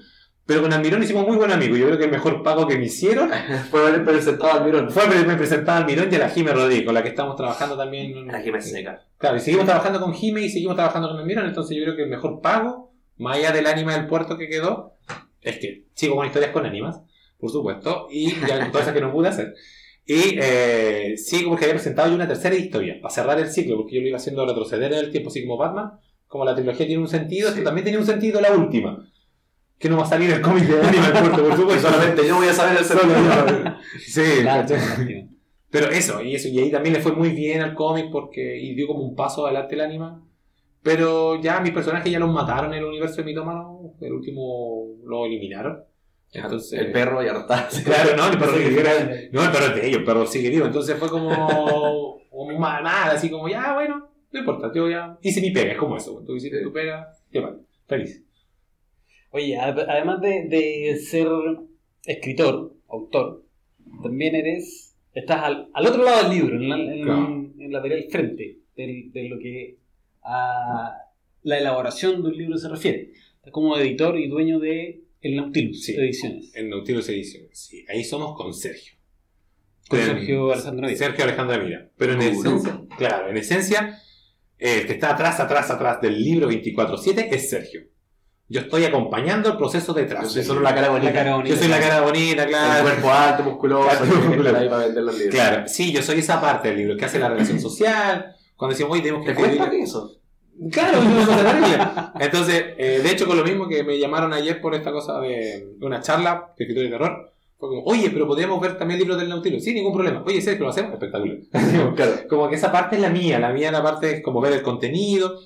Pero con Almirón hicimos muy buen amigo. Yo creo que el mejor pago que me hicieron fue haber presentado a Almirón. Fue haberme presentado a Almirón y a la Jime Rodríguez, con la que estamos trabajando también. La Jime Seca. Claro, y seguimos trabajando con Jime y seguimos trabajando con Almirón. Entonces yo creo que el mejor pago, más allá del ánima del puerto que quedó, es que sigo con historias con ánimas, por supuesto, y ya cosas que no pude hacer. Y eh, sigo porque había presentado yo una tercera historia, para cerrar el ciclo, porque yo lo iba haciendo retroceder en el tiempo, así como Batman como la trilogía tiene un sentido, también tenía un sentido la última. Que no va a salir el cómic de Animal Corto, por supuesto. Solamente yo voy a saber el sentido. sí, Pero eso, y eso, y ahí también le fue muy bien al cómic porque y dio como un paso adelante el anima. Pero ya mis personajes ya los mataron en el universo de Mitómano, el último lo eliminaron. Entonces, el perro ya no está. Claro, no, el perro, no, el perro es de ellos, el perro sigue vivo. Entonces fue como, como nada, así como ya, bueno, no importa, yo ya hice mi pega, es como eso. Tú hiciste tu pega, qué mal, feliz. Oye, además de, ser escritor, autor, también eres, estás al, otro lado del libro, en la, en, la del frente de, lo que a la elaboración de un libro se refiere. Como editor y dueño de el Nautilus Ediciones. El Nautilus Ediciones, sí. Ahí somos con Sergio. Con Sergio Alejandro Mira. Sergio Alejandro Mira. Pero en esencia, claro, en esencia el que está atrás, atrás, atrás del libro 24-7 es Sergio. Yo estoy acompañando el proceso detrás. Yo soy solo la cara bonita. yo soy la cara bonita, claro. El cuerpo alto, musculoso. Claro, ahí para vender los libros. Claro, sí, yo soy esa parte del libro, que hace la relación social. Cuando decimos, oye, tenemos que escribir. eso? Claro, Entonces, eh, de hecho, con lo mismo que me llamaron ayer por esta cosa de una charla de escritor de terror, fue como, oye, pero podríamos ver también libros del Nautilus. Sí, ningún problema. Oye, ¿sabes que lo hacemos? Espectacular. Como que esa parte es la mía. La mía, la parte es como ver el contenido.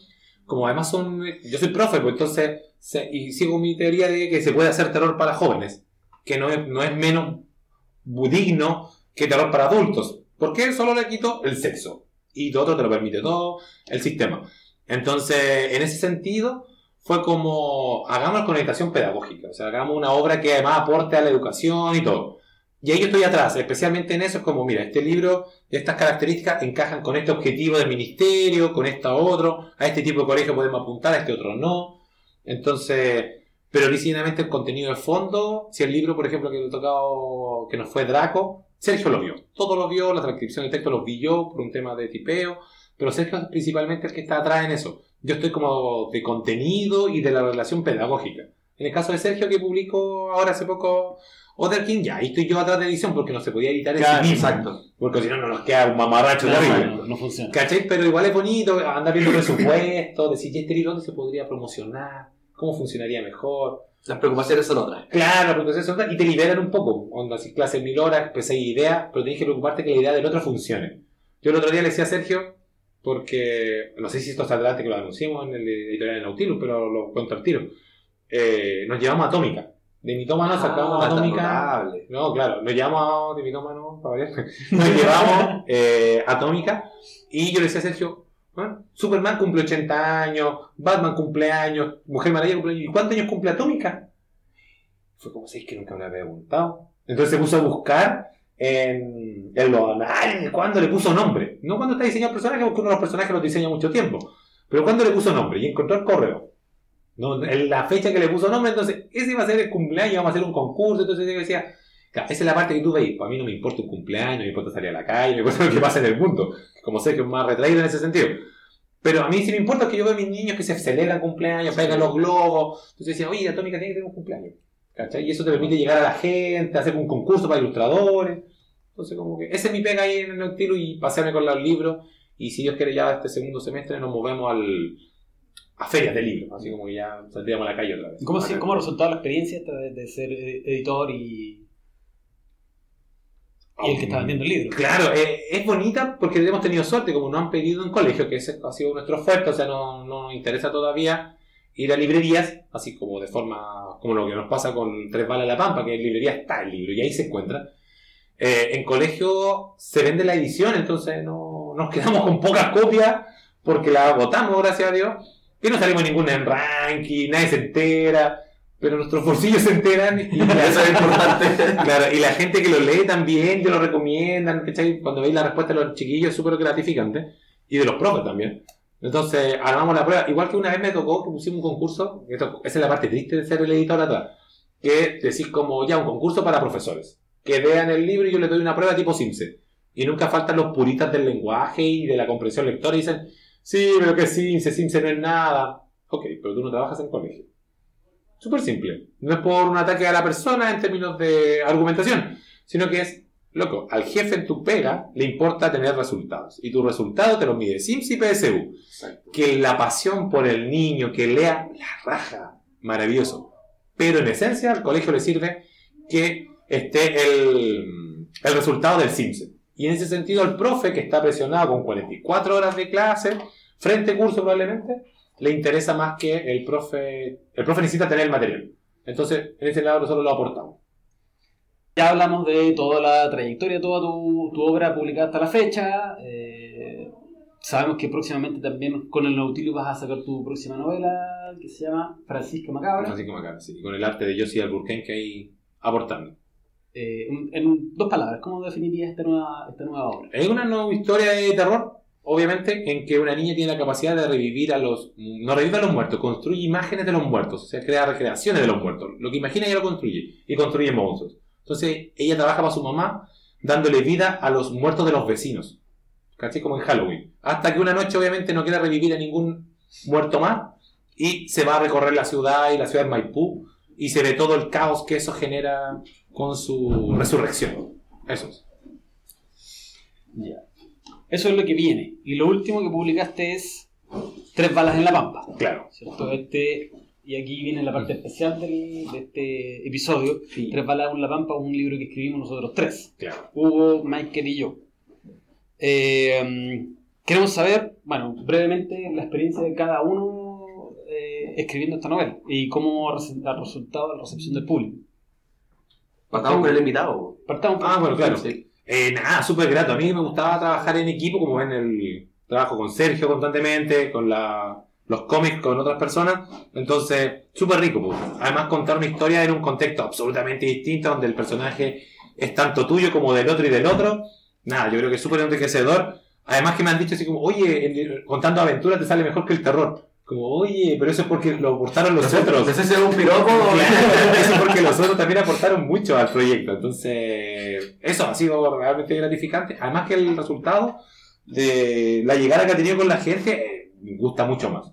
Como además son. Yo soy profe, pues entonces. y sigo mi teoría de que se puede hacer terror para jóvenes. Que no es, no es menos digno que terror para adultos. Porque solo le quito el sexo. Y todo otro te lo permite todo el sistema. Entonces, en ese sentido, fue como, hagamos conectación pedagógica, o sea, hagamos una obra que además aporte a la educación y todo. Y ahí yo estoy atrás, especialmente en eso, es como, mira, este libro, estas características encajan con este objetivo del ministerio, con esta otro, a este tipo de colegio podemos apuntar, a este otro no. Entonces, pero originalmente el contenido de fondo, si el libro, por ejemplo, que he tocado, que nos fue Draco, Sergio lo vio, todo lo vio, la transcripción de texto lo vi yo por un tema de tipeo, pero Sergio es principalmente el que está atrás en eso. Yo estoy como de contenido y de la relación pedagógica. En el caso de Sergio, que publicó ahora hace poco Other King, ya ahí estoy yo atrás de edición porque no se podía editar en sí Exacto. Porque si no, no nos queda un mamarracho de arriba. No, funciona. ¿Cachai? Pero igual es bonito, andar viendo presupuesto, decir, este libro dónde se podría promocionar? ¿Cómo funcionaría mejor? Las preocupaciones son otras. Claro, las preocupaciones son otras y te liberan un poco. Onda, si clase mil horas, pues hay idea, pero tienes que preocuparte que la idea del otro funcione. Yo el otro día le decía a Sergio, porque no sé si esto está adelante que lo anunciamos en el editorial de Nautilus, pero lo cuento al tiro. Eh, nos llevamos a Atómica. De mitómano ah, sacamos Atómica. No, claro, nos llevamos de mitómano, para Nos llevamos eh, Atómica y yo le decía a Sergio, ¿Ah? Superman cumple 80 años, Batman cumple años, Mujer Maravilla cumple años. ¿Y cuántos años cumple Atómica? Fue como, seis que nunca me había preguntado? Entonces se puso a buscar en, en lo anal, cuando le puso nombre. No cuando está diseñando el personaje, porque uno de los personajes los diseña mucho tiempo. Pero cuando le puso nombre y encontró el correo. No, en la fecha que le puso nombre, entonces ese iba a ser el cumpleaños, vamos a hacer un concurso. Entonces yo decía, esa es la parte que tú veis. Para mí no me importa un cumpleaños, no me importa salir a la calle, me importa lo que pasa en el mundo. Como sé que es más retraído en ese sentido. Pero a mí sí me importa que yo veo a mis niños que se celebran cumpleaños, pegan los globos. Entonces decía, oye, Atómica tiene que tener un cumpleaños. ¿Cachai? Y eso te permite llegar a la gente, hacer un concurso para ilustradores. Entonces, como que ese es mi pega ahí en el Noctilo y pasearme con los libros. Y si Dios quiere, ya este segundo semestre nos movemos al, a ferias de libros. Así como que ya saldríamos a la calle otra vez. ¿Cómo, si- cómo ha resultado la experiencia de, de ser eh, editor y, y el que está vendiendo el libro? Claro, eh, es bonita porque hemos tenido suerte, como nos han pedido en colegio, que ese ha sido nuestra oferta, o sea, no, no nos interesa todavía ir a librerías, así como de forma, como lo que nos pasa con Tres Balas de la Pampa, que en librería está el libro y ahí se encuentra. Eh, en colegio se vende la edición, entonces no nos quedamos con pocas copias porque la agotamos, gracias a Dios, y no salimos ningún en ranking, nadie se entera, pero nuestros bolsillos se enteran y Eso es importante. Claro, y la gente que lo lee también te lo recomiendan, ¿cachai? Cuando veis la respuesta de los chiquillos súper gratificante. Y de los profes también. Entonces, armamos la prueba. Igual que una vez me tocó que pusimos un concurso, esto- esa es la parte triste de ser el editor atrás, que decís como ya un concurso para profesores. Que vean el libro y yo les doy una prueba tipo Simse. Y nunca faltan los puristas del lenguaje y de la comprensión lectora y dicen, sí, pero que Simse, Simse no es nada. Ok, pero tú no trabajas en colegio. Súper simple. No es por un ataque a la persona en términos de argumentación, sino que es, loco, al jefe en tu pega le importa tener resultados. Y tu resultado te lo mide SIMS y PSU. Que la pasión por el niño, que lea la raja, maravilloso. Pero en esencia al colegio le sirve que esté el, el resultado del SIMS. Y en ese sentido el profe que está presionado con 44 horas de clase, frente curso probablemente, le interesa más que el profe. El profe necesita tener el material. Entonces, en ese lado nosotros lo aportamos. Ya hablamos de toda la trayectoria, toda tu, tu obra publicada hasta la fecha. eh, sabemos que próximamente también con el Nautilus vas a sacar tu próxima novela que se llama Francisca Macabra. Francisco Macabra, sí. Con el arte de Josie Alburquerque ahí aportando. Eh, en, dos palabras, ¿cómo definirías esta nueva, esta nueva obra? Es una nueva historia de terror, obviamente, en que una niña tiene la capacidad de revivir a los. No revive a los muertos, construye imágenes de los muertos. O sea, crea recreaciones de los muertos. Lo que imagina ella lo construye. Y construye monstruos. Entonces, ella trabaja para su mamá dándole vida a los muertos de los vecinos. ¿Cachai? Como en Halloween. Hasta que una noche, obviamente, no quiere revivir a ningún muerto más. Y se va a recorrer la ciudad y la ciudad de Maipú. Y se ve todo el caos que eso genera con su resurrección. Eso es. Ya. Eso es lo que viene. Y lo último que publicaste es Tres balas en la pampa. Claro. ¿cierto? Este, y aquí viene la parte especial del- de este episodio. Tres balas en la pampa es un libro que escribimos nosotros tres. Claro. Hugo, Michael y yo. Eh, queremos saber, bueno, brevemente la experiencia de cada uno eh, escribiendo esta novela y cómo ha resultado la recepción del público. Partamos con el invitado. Partamos Ah, bueno, claro. Sí. Eh, nada, súper grato. A mí me gustaba trabajar en equipo, como ven el trabajo con Sergio constantemente, con la, los cómics con otras personas. Entonces, súper rico. pues. Además, contar una historia en un contexto absolutamente distinto, donde el personaje es tanto tuyo como del otro y del otro. Nada, yo creo que es súper enriquecedor. Además que me han dicho así como, oye, contando aventuras te sale mejor que el terror. Como, oye, pero eso es porque lo aportaron los otros. ¿Ese es un piropo? Claro, eso porque los otros también aportaron mucho al proyecto. Entonces, eso ha sido realmente gratificante. Además que el resultado de la llegada que ha tenido con la gente eh, me gusta mucho más.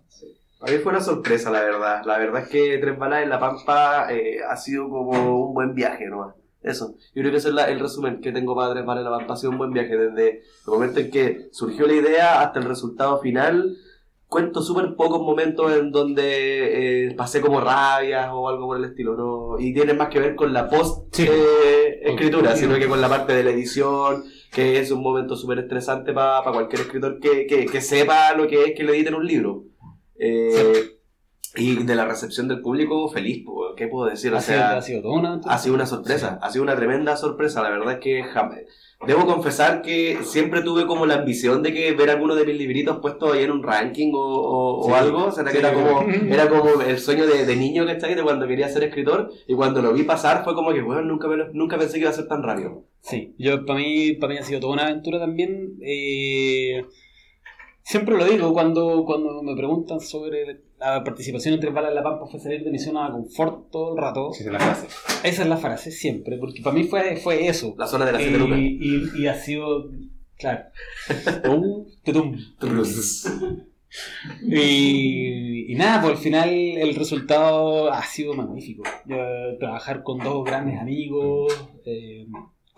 A mí fue una sorpresa, la verdad. La verdad es que Tres Balas en la Pampa eh, ha sido como un buen viaje, ¿no? Eso. Yo creo que ese es la- el resumen que tengo para Tres Balas en la Pampa. Ha sido un buen viaje desde el momento en que surgió la idea hasta el resultado final. Cuento súper pocos momentos en donde eh, pasé como rabias o algo por el estilo, ¿no? Y tiene más que ver con la post Sí. eh, sino que con la parte de la edición, que es un momento súper estresante para cualquier escritor que, que, que sepa lo que es que le editen un libro. Eh, y de la recepción del público, feliz, ¿qué puedo decir? O ha, sido, ha sido toda una ha sido una sorpresa, ha sido una tremenda sorpresa. La verdad es que jam- Debo confesar que siempre tuve como la ambición de que ver alguno de mis libritos puestos ahí en un ranking o, o- o Sí, algo. O sea, que sí. era como, era como el sueño de, de niño, ¿cachai? De cuando quería ser escritor. Y cuando lo vi pasar fue como que, bueno, nunca, me lo- nunca pensé que iba a ser tan rápido. Sí, yo para mí, para mí ha sido toda una aventura también. eh, siempre lo digo cuando, cuando me preguntan sobre la participación en Tres Balas en la Pampa fue salir de mi zona de confort todo el rato. Esa es la frase. Esa es la frase siempre, porque para mí fue, fue eso. La zona de las siete lucas. y, y, y ha sido, claro. Uh, tutum. Y, y nada, pues al final el resultado ha sido magnífico. Yo, trabajar con dos grandes amigos, eh,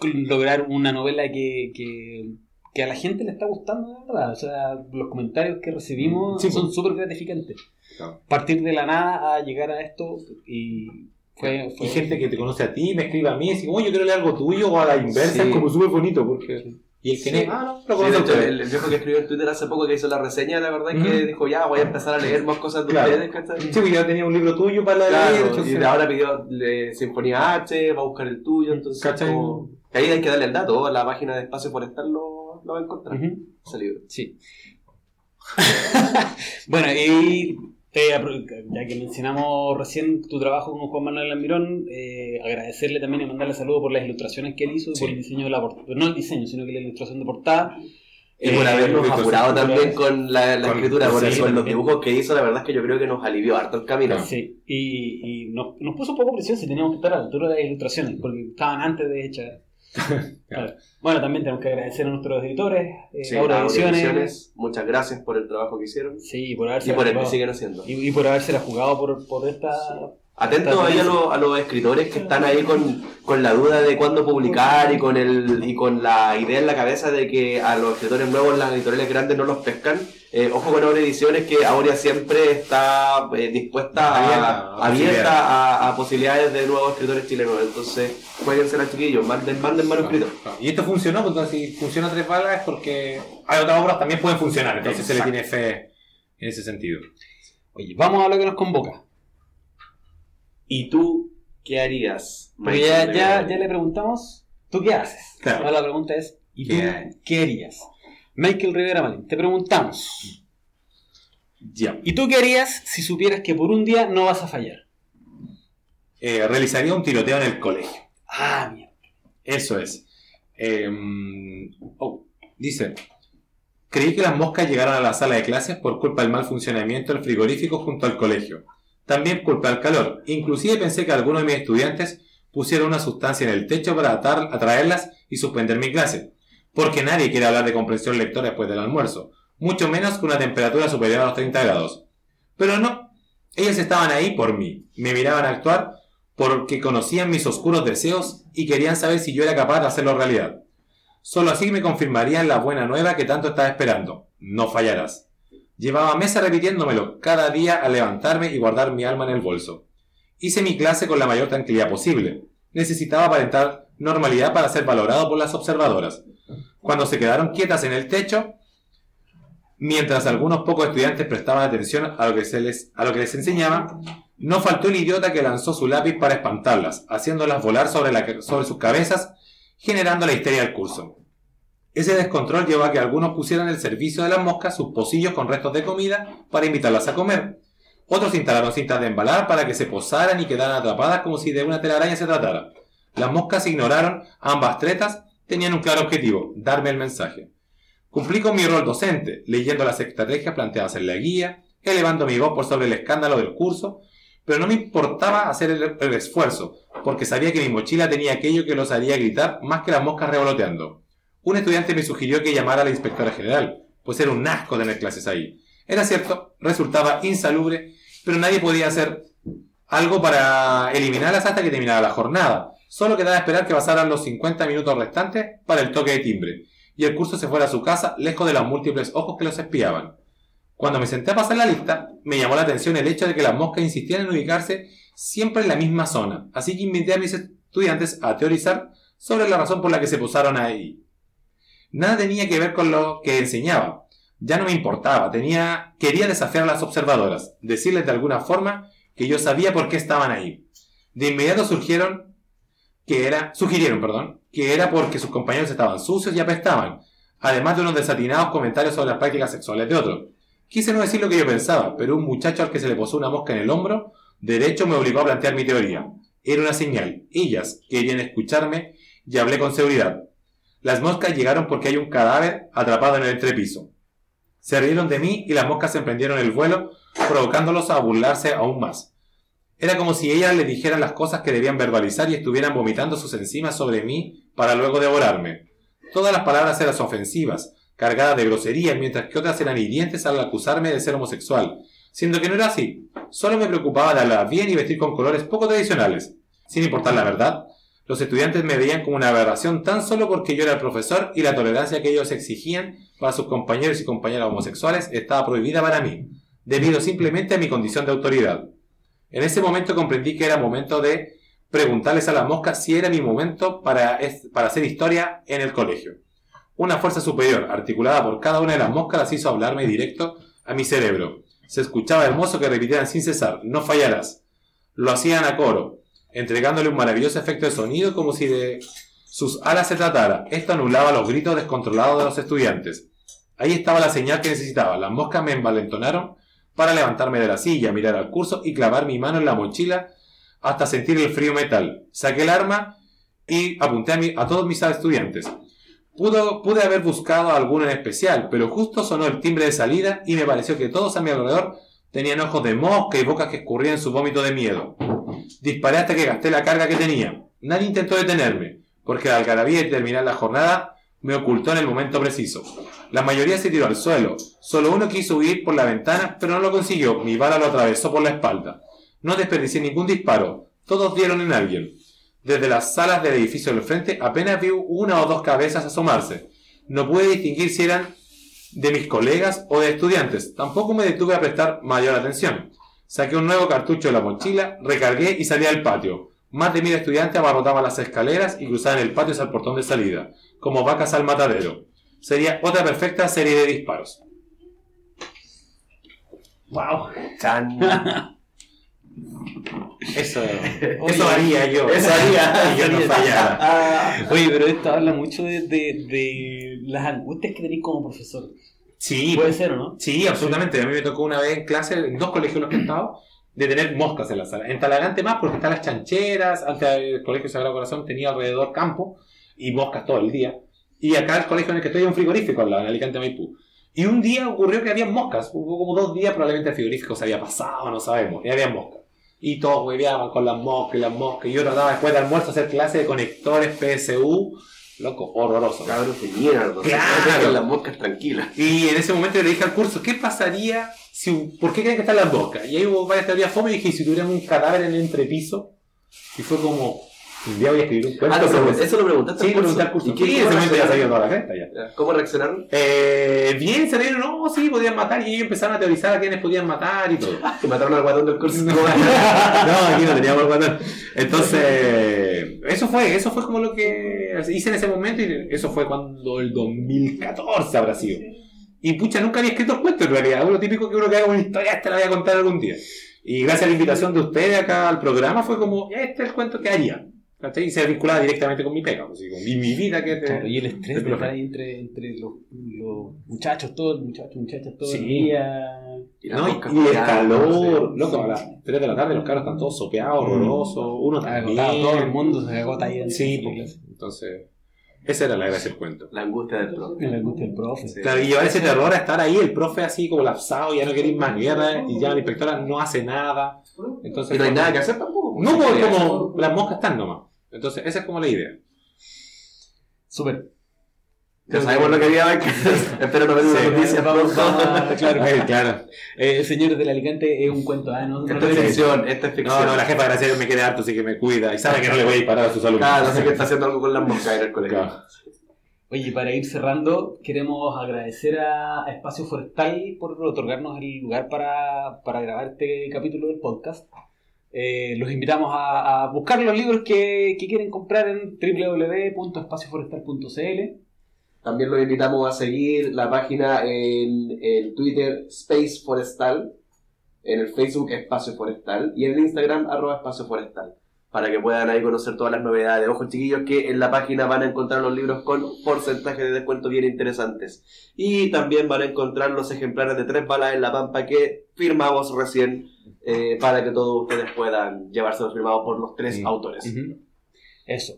lograr una novela que, que, que a la gente le está gustando, de verdad. O sea, los comentarios que recibimos Sí, son pues. súper gratificantes. Claro. Partir de la nada a llegar a esto y fue... fue Y gente que te conoce a ti, me escribe a mí, y dice, oye, yo quiero leer algo tuyo, o a la inversa, Sí. es como súper bonito, porque... Y el que Sí. no, ah, no, lo Sí, a hecho, el, el viejo que escribió en Twitter hace poco que hizo la reseña, la verdad es que Ujú. dijo, ya, voy a empezar a leer más cosas de Claro. ustedes, ¿cachai? Sí, porque yo tenía un libro tuyo para leer, Claro, entonces- y de ahora pidió eh, Sinfonía H, va a buscar el tuyo, entonces ¿Cachai? como- ahí hay que darle el dato, la página de Espacio Forestal lo, lo va a encontrar, Ujú. ese libro. Sí. bueno, y eh, apro- ya que mencionamos recién tu trabajo con Juan Manuel Almirón, eh, agradecerle también y mandarle saludos por las ilustraciones que él hizo y Sí. por el diseño de la portada. No el diseño, sino que la ilustración de portada. Y por Eh, habernos apurado sí, también con la, la con- escritura, por sí, eso, con los dibujos que hizo, la verdad es que yo creo que nos alivió harto el camino. Sí, y, y nos, nos puso un poco presión si teníamos que estar a la altura de las ilustraciones, porque estaban antes de hechas. Claro. Bueno, también tenemos que agradecer a nuestros editores, eh, Sí, Aura Aura Ediciones. Ediciones, muchas gracias por el trabajo que hicieron Sí, por haberse y por el que siguen haciendo. y, y por haberse jugado por, por esta. Atentos ahí a, los- a los escritores que están ahí con, con la duda de cuándo publicar y con el y con la idea en la cabeza de que a los escritores nuevos las editoriales grandes no los pescan. Eh, ojo con Aurea Ediciones que Aurea siempre está eh, dispuesta Abierta a, a abierta a, a posibilidades de nuevos escritores chilenos. Entonces, jueguense las chiquillos, manden, manden manuscritos. Claro. Y esto funcionó, pues entonces si funciona tres balas es porque hay otras obras también pueden funcionar, entonces se le tiene fe en ese sentido. Oye, vamos a lo que nos convoca. ¿Y tú qué harías? Porque ya, ya, le preguntamos, ¿tú qué haces? Claro. Ahora la pregunta es, ¿y tú ¿Qué qué, harías? Michael Rivera Marín, te preguntamos, Ya. ¿y tú qué harías si supieras que por un día no vas a fallar? Eh, realizaría un tiroteo en el colegio. Ah, mierda. Eso es. Eh, oh, dice, creí que las moscas llegaron a la sala de clases por culpa del mal funcionamiento del frigorífico junto al colegio. También culpa del calor. Inclusive pensé que algunos de mis estudiantes pusieron una sustancia en el techo para atar- atraerlas y suspender mi clase. Porque nadie quiere hablar de comprensión lectora después del almuerzo. Mucho menos con una temperatura superior a los 30 grados. Pero no. Ellas estaban ahí por mí. Me miraban actuar porque conocían mis oscuros deseos y querían saber si yo era capaz de hacerlo realidad. Solo así me confirmarían la buena nueva que tanto estaba esperando. No fallarás. Llevaba meses repitiéndomelo cada día al levantarme y guardar mi alma en el bolso. Hice mi clase con la mayor tranquilidad posible. Necesitaba aparentar normalidad para ser valorado por las observadoras. Cuando se quedaron quietas en el techo, mientras algunos pocos estudiantes prestaban atención a lo que, se les, a lo que les enseñaba, no faltó el idiota que lanzó su lápiz para espantarlas, haciéndolas volar sobre, la- sobre sus cabezas, generando la histeria del curso. Ese descontrol llevó a que algunos pusieran el servicio de las moscas sus pocillos con restos de comida para invitarlas a comer. Otros instalaron cintas de embalar para que se posaran y quedaran atrapadas como si de una telaraña se tratara. Las moscas ignoraron ambas tretas, tenían un claro objetivo, darme el mensaje. Cumplí con mi rol docente, leyendo las estrategias planteadas en la guía, elevando mi voz por sobre el escándalo del curso, pero no me importaba hacer el, esfuerzo, porque sabía que mi mochila tenía aquello que los haría gritar más que las moscas revoloteando. Un estudiante me sugirió que llamara a la inspectora general, pues era un asco tener clases ahí. Era cierto, resultaba insalubre, pero nadie podía hacer algo para eliminarlas hasta que terminara la jornada. Solo quedaba esperar que pasaran los 50 minutos restantes para el toque de timbre, y el curso se fuera a su casa lejos de los múltiples ojos que los espiaban. Cuando me senté a pasar la lista, me llamó la atención el hecho de que las moscas insistían en ubicarse siempre en la misma zona, así que invité a mis estudiantes a teorizar sobre la razón por la que se posaron ahí. Nada tenía que ver con lo que enseñaba. Ya no me importaba, tenía, quería desafiar a las observadoras, decirles de alguna forma que yo sabía por qué estaban ahí. De inmediato surgieron que era, sugirieron, perdón, que era porque sus compañeros estaban sucios y apestaban, además de unos desatinados comentarios sobre las prácticas sexuales de otros. Quise no decir lo que yo pensaba, pero un muchacho al que se le posó una mosca en el hombro, derecho me obligó a plantear mi teoría. Era una señal. Ellas querían escucharme y hablé con seguridad. Las moscas llegaron porque hay un cadáver atrapado en el entrepiso. Se rieron de mí y las moscas emprendieron el vuelo, provocándolos a burlarse aún más. Era como si ellas le dijeran las cosas que debían verbalizar y estuvieran vomitando sus enzimas sobre mí para luego devorarme. Todas las palabras eran ofensivas, cargadas de grosería, mientras que otras eran hirientes al acusarme de ser homosexual, siendo que no era así. Solo me preocupaba de hablar bien y vestir con colores poco tradicionales. Sin importar la verdad, los estudiantes me veían como una aberración tan solo porque yo era el profesor y la tolerancia que ellos exigían para sus compañeros y compañeras homosexuales estaba prohibida para mí, debido simplemente a mi condición de autoridad. En ese momento comprendí que era momento de preguntarles a las moscas si era mi momento para, para hacer historia en el colegio. Una fuerza superior, articulada por cada una de las moscas, las hizo hablarme directo a mi cerebro. Se escuchaba hermoso que repitieran sin cesar, no fallarás. Lo hacían a coro, entregándole un maravilloso efecto de sonido como si de sus alas se tratara. Esto anulaba los gritos descontrolados de los estudiantes. Ahí estaba la señal que necesitaba. Las moscas me envalentonaron para levantarme de la silla, mirar al curso y clavar mi mano en la mochila hasta sentir el frío metal. Saqué el arma y apunté a, todos mis estudiantes. pude haber buscado a alguno en especial, pero justo sonó el timbre de salida y me pareció que todos a mi alrededor tenían ojos de mosca y bocas que escurrían su vómito de miedo. Disparé hasta que gasté la carga que tenía. Nadie intentó detenerme, porque la algarabía de terminar la jornada me ocultó en el momento preciso. La mayoría se tiró al suelo. Solo uno quiso huir por la ventana, pero no lo consiguió. Mi bala lo atravesó por la espalda. No desperdicié ningún disparo. Todos dieron en alguien. Desde las salas del edificio del frente apenas vi una o dos cabezas asomarse. No pude distinguir si eran de mis colegas o de estudiantes. Tampoco me detuve a prestar mayor atención. Saqué un nuevo cartucho de la mochila, recargué y salí al patio. Más de mil estudiantes abarrotaban las escaleras y cruzaban el patio hacia el portón de salida, como vacas al matadero. Sería otra perfecta serie de disparos. ¡Wow! Eso, eso haría yo. Eso haría. Y yo no fallara. Ah, oye, pero esto habla mucho de, de, de las angustias que tenéis como profesor. Sí, Puede ser, ¿o no? sí, absolutamente. A mí me tocó una vez en clase, en dos colegios en los que he estado, de tener moscas en la sala. En Talagante más porque están las chancheras, antes el Colegio Sagrado Corazón tenía alrededor campo y moscas todo el día. Y acá el colegio en el que estoy hay un frigorífico en Alicante Maipú. Y un día ocurrió que había moscas. Hubo como dos días, probablemente el frigorífico se había pasado, no sabemos. Y había moscas. Y todos hueveaban con las moscas y las moscas. Y yo trataba después de almuerzo hacer clase de conectores PSU. Loco, horroroso. Cabros de mierda. Claro. Con las moscas tranquilas. Y en ese momento yo le dije al curso, ¿qué pasaría si... ¿Por qué creen que están las moscas? Y ahí hubo varias teorías fome y dije, ¿y si tuviéramos un cadáver en el entrepiso? Y fue como, un día voy a escribir un cuento. Ah, eso lo preguntaste. Sí, al pregunté al curso. ¿Y qué- Sí, en cómo ese momento ya sabía reaccionaron? toda la cresta ya. ¿Cómo reaccionaron? Eh, bien, salieron, no, sí, podían matar y ellos empezaron a teorizar a quiénes podían matar y todo. Que mataron al guatón del curso. no, aquí no teníamos el guatón. Entonces, eso fue, eso fue como lo que hice en ese momento y eso fue cuando el 2014 habrá sido. Y pucha, nunca había escrito cuento en realidad. Lo típico que uno que haga una historia, esta la voy a contar algún día. Y gracias a la invitación de ustedes acá al programa fue como, este es el cuento que haría. ¿Cachai? Y se vinculaba directamente con mi pega, así, con mi, mi vida que Claro, y el estrés de estar ahí entre, entre los, los muchachos, todos, muchachos, muchachas, todo el Sí. día. Y No, y, el calor, sí. loco, a las 3 de la tarde los carros están todos sopeados, horrorosos, uno también. Agotado, todo el mundo se agota ahí en Sí, pues, entonces, esa era la gracia del cuento. La angustia del profe. La angustia del profe. Sí. Claro, y llevar ese terror a estar ahí, el profe así colapsado, ya no queréis más guerra, y ya la inspectora no hace nada. Entonces, Y no hay nada que hacer tampoco. No, Sí, porque sí. como las moscas están nomás. Entonces, esa es como la idea. Súper. Ya sabemos lo que había que Espero no ver una Sí. noticia. Vamos, vamos a- claro. Eh, claro. Eh, Señores del Alicante es un cuento, ¿ah? No, no Esta lo es ficción, esta es ficción. No, no, la jefa de gracia me queda harto, así que me cuida. Y sabe que no le voy a disparar a sus alumnos. Ah, no sé qué está haciendo algo con las moscas en el colegio. Claro. Oye, para ir cerrando, queremos agradecer a a Espacio Forestal por otorgarnos el lugar para, para grabar este capítulo del podcast. Eh, los invitamos a, buscar los libros que, quieren comprar en www.espacioforestal.cl. También los invitamos a seguir la página en, en Twitter Space Forestal, en el Facebook Espacio Forestal y en el Instagram arroba Espacio Forestal. Para que puedan ahí conocer todas las novedades. Ojo chiquillos que en la página van a encontrar los libros con porcentajes de descuento bien interesantes. Y también van a encontrar los ejemplares de tres balas en la pampa que firmamos recién eh, para que todos ustedes puedan llevárselos firmados por los tres autores. Eso.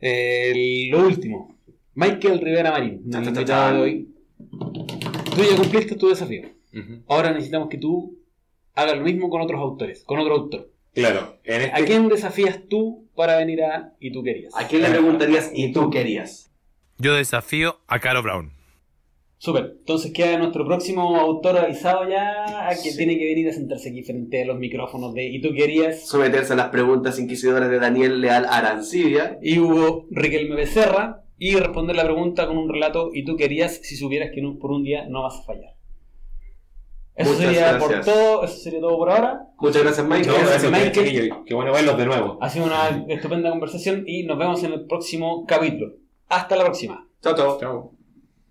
lo último. Michael Rivera Marín, invitado de hoy. Tú ya cumpliste tu desafío. Ahora necesitamos que tú hagas lo mismo con otros autores, con otro autor. Claro. Este ¿A quién desafías tú para venir a Y tú querías? ¿A quién le preguntarías Y tú querías? Yo desafío a Caro Brown. Súper. Entonces queda nuestro próximo autor avisado ya, que tiene que venir a sentarse aquí frente a los micrófonos de Y tú querías. Someterse a las preguntas inquisidoras de Daniel Leal Arancibia. Y Hugo Riquelme Becerra. Y responder la pregunta con un relato Y tú querías si supieras que por un día no vas a fallar. Eso sería por todo, eso sería todo por ahora. Muchas gracias, Mike. gracias, Mike. Qué bueno verlos de nuevo. Ha sido una estupenda conversación y nos vemos en el próximo capítulo. Hasta la próxima. Chao, chao. Chao.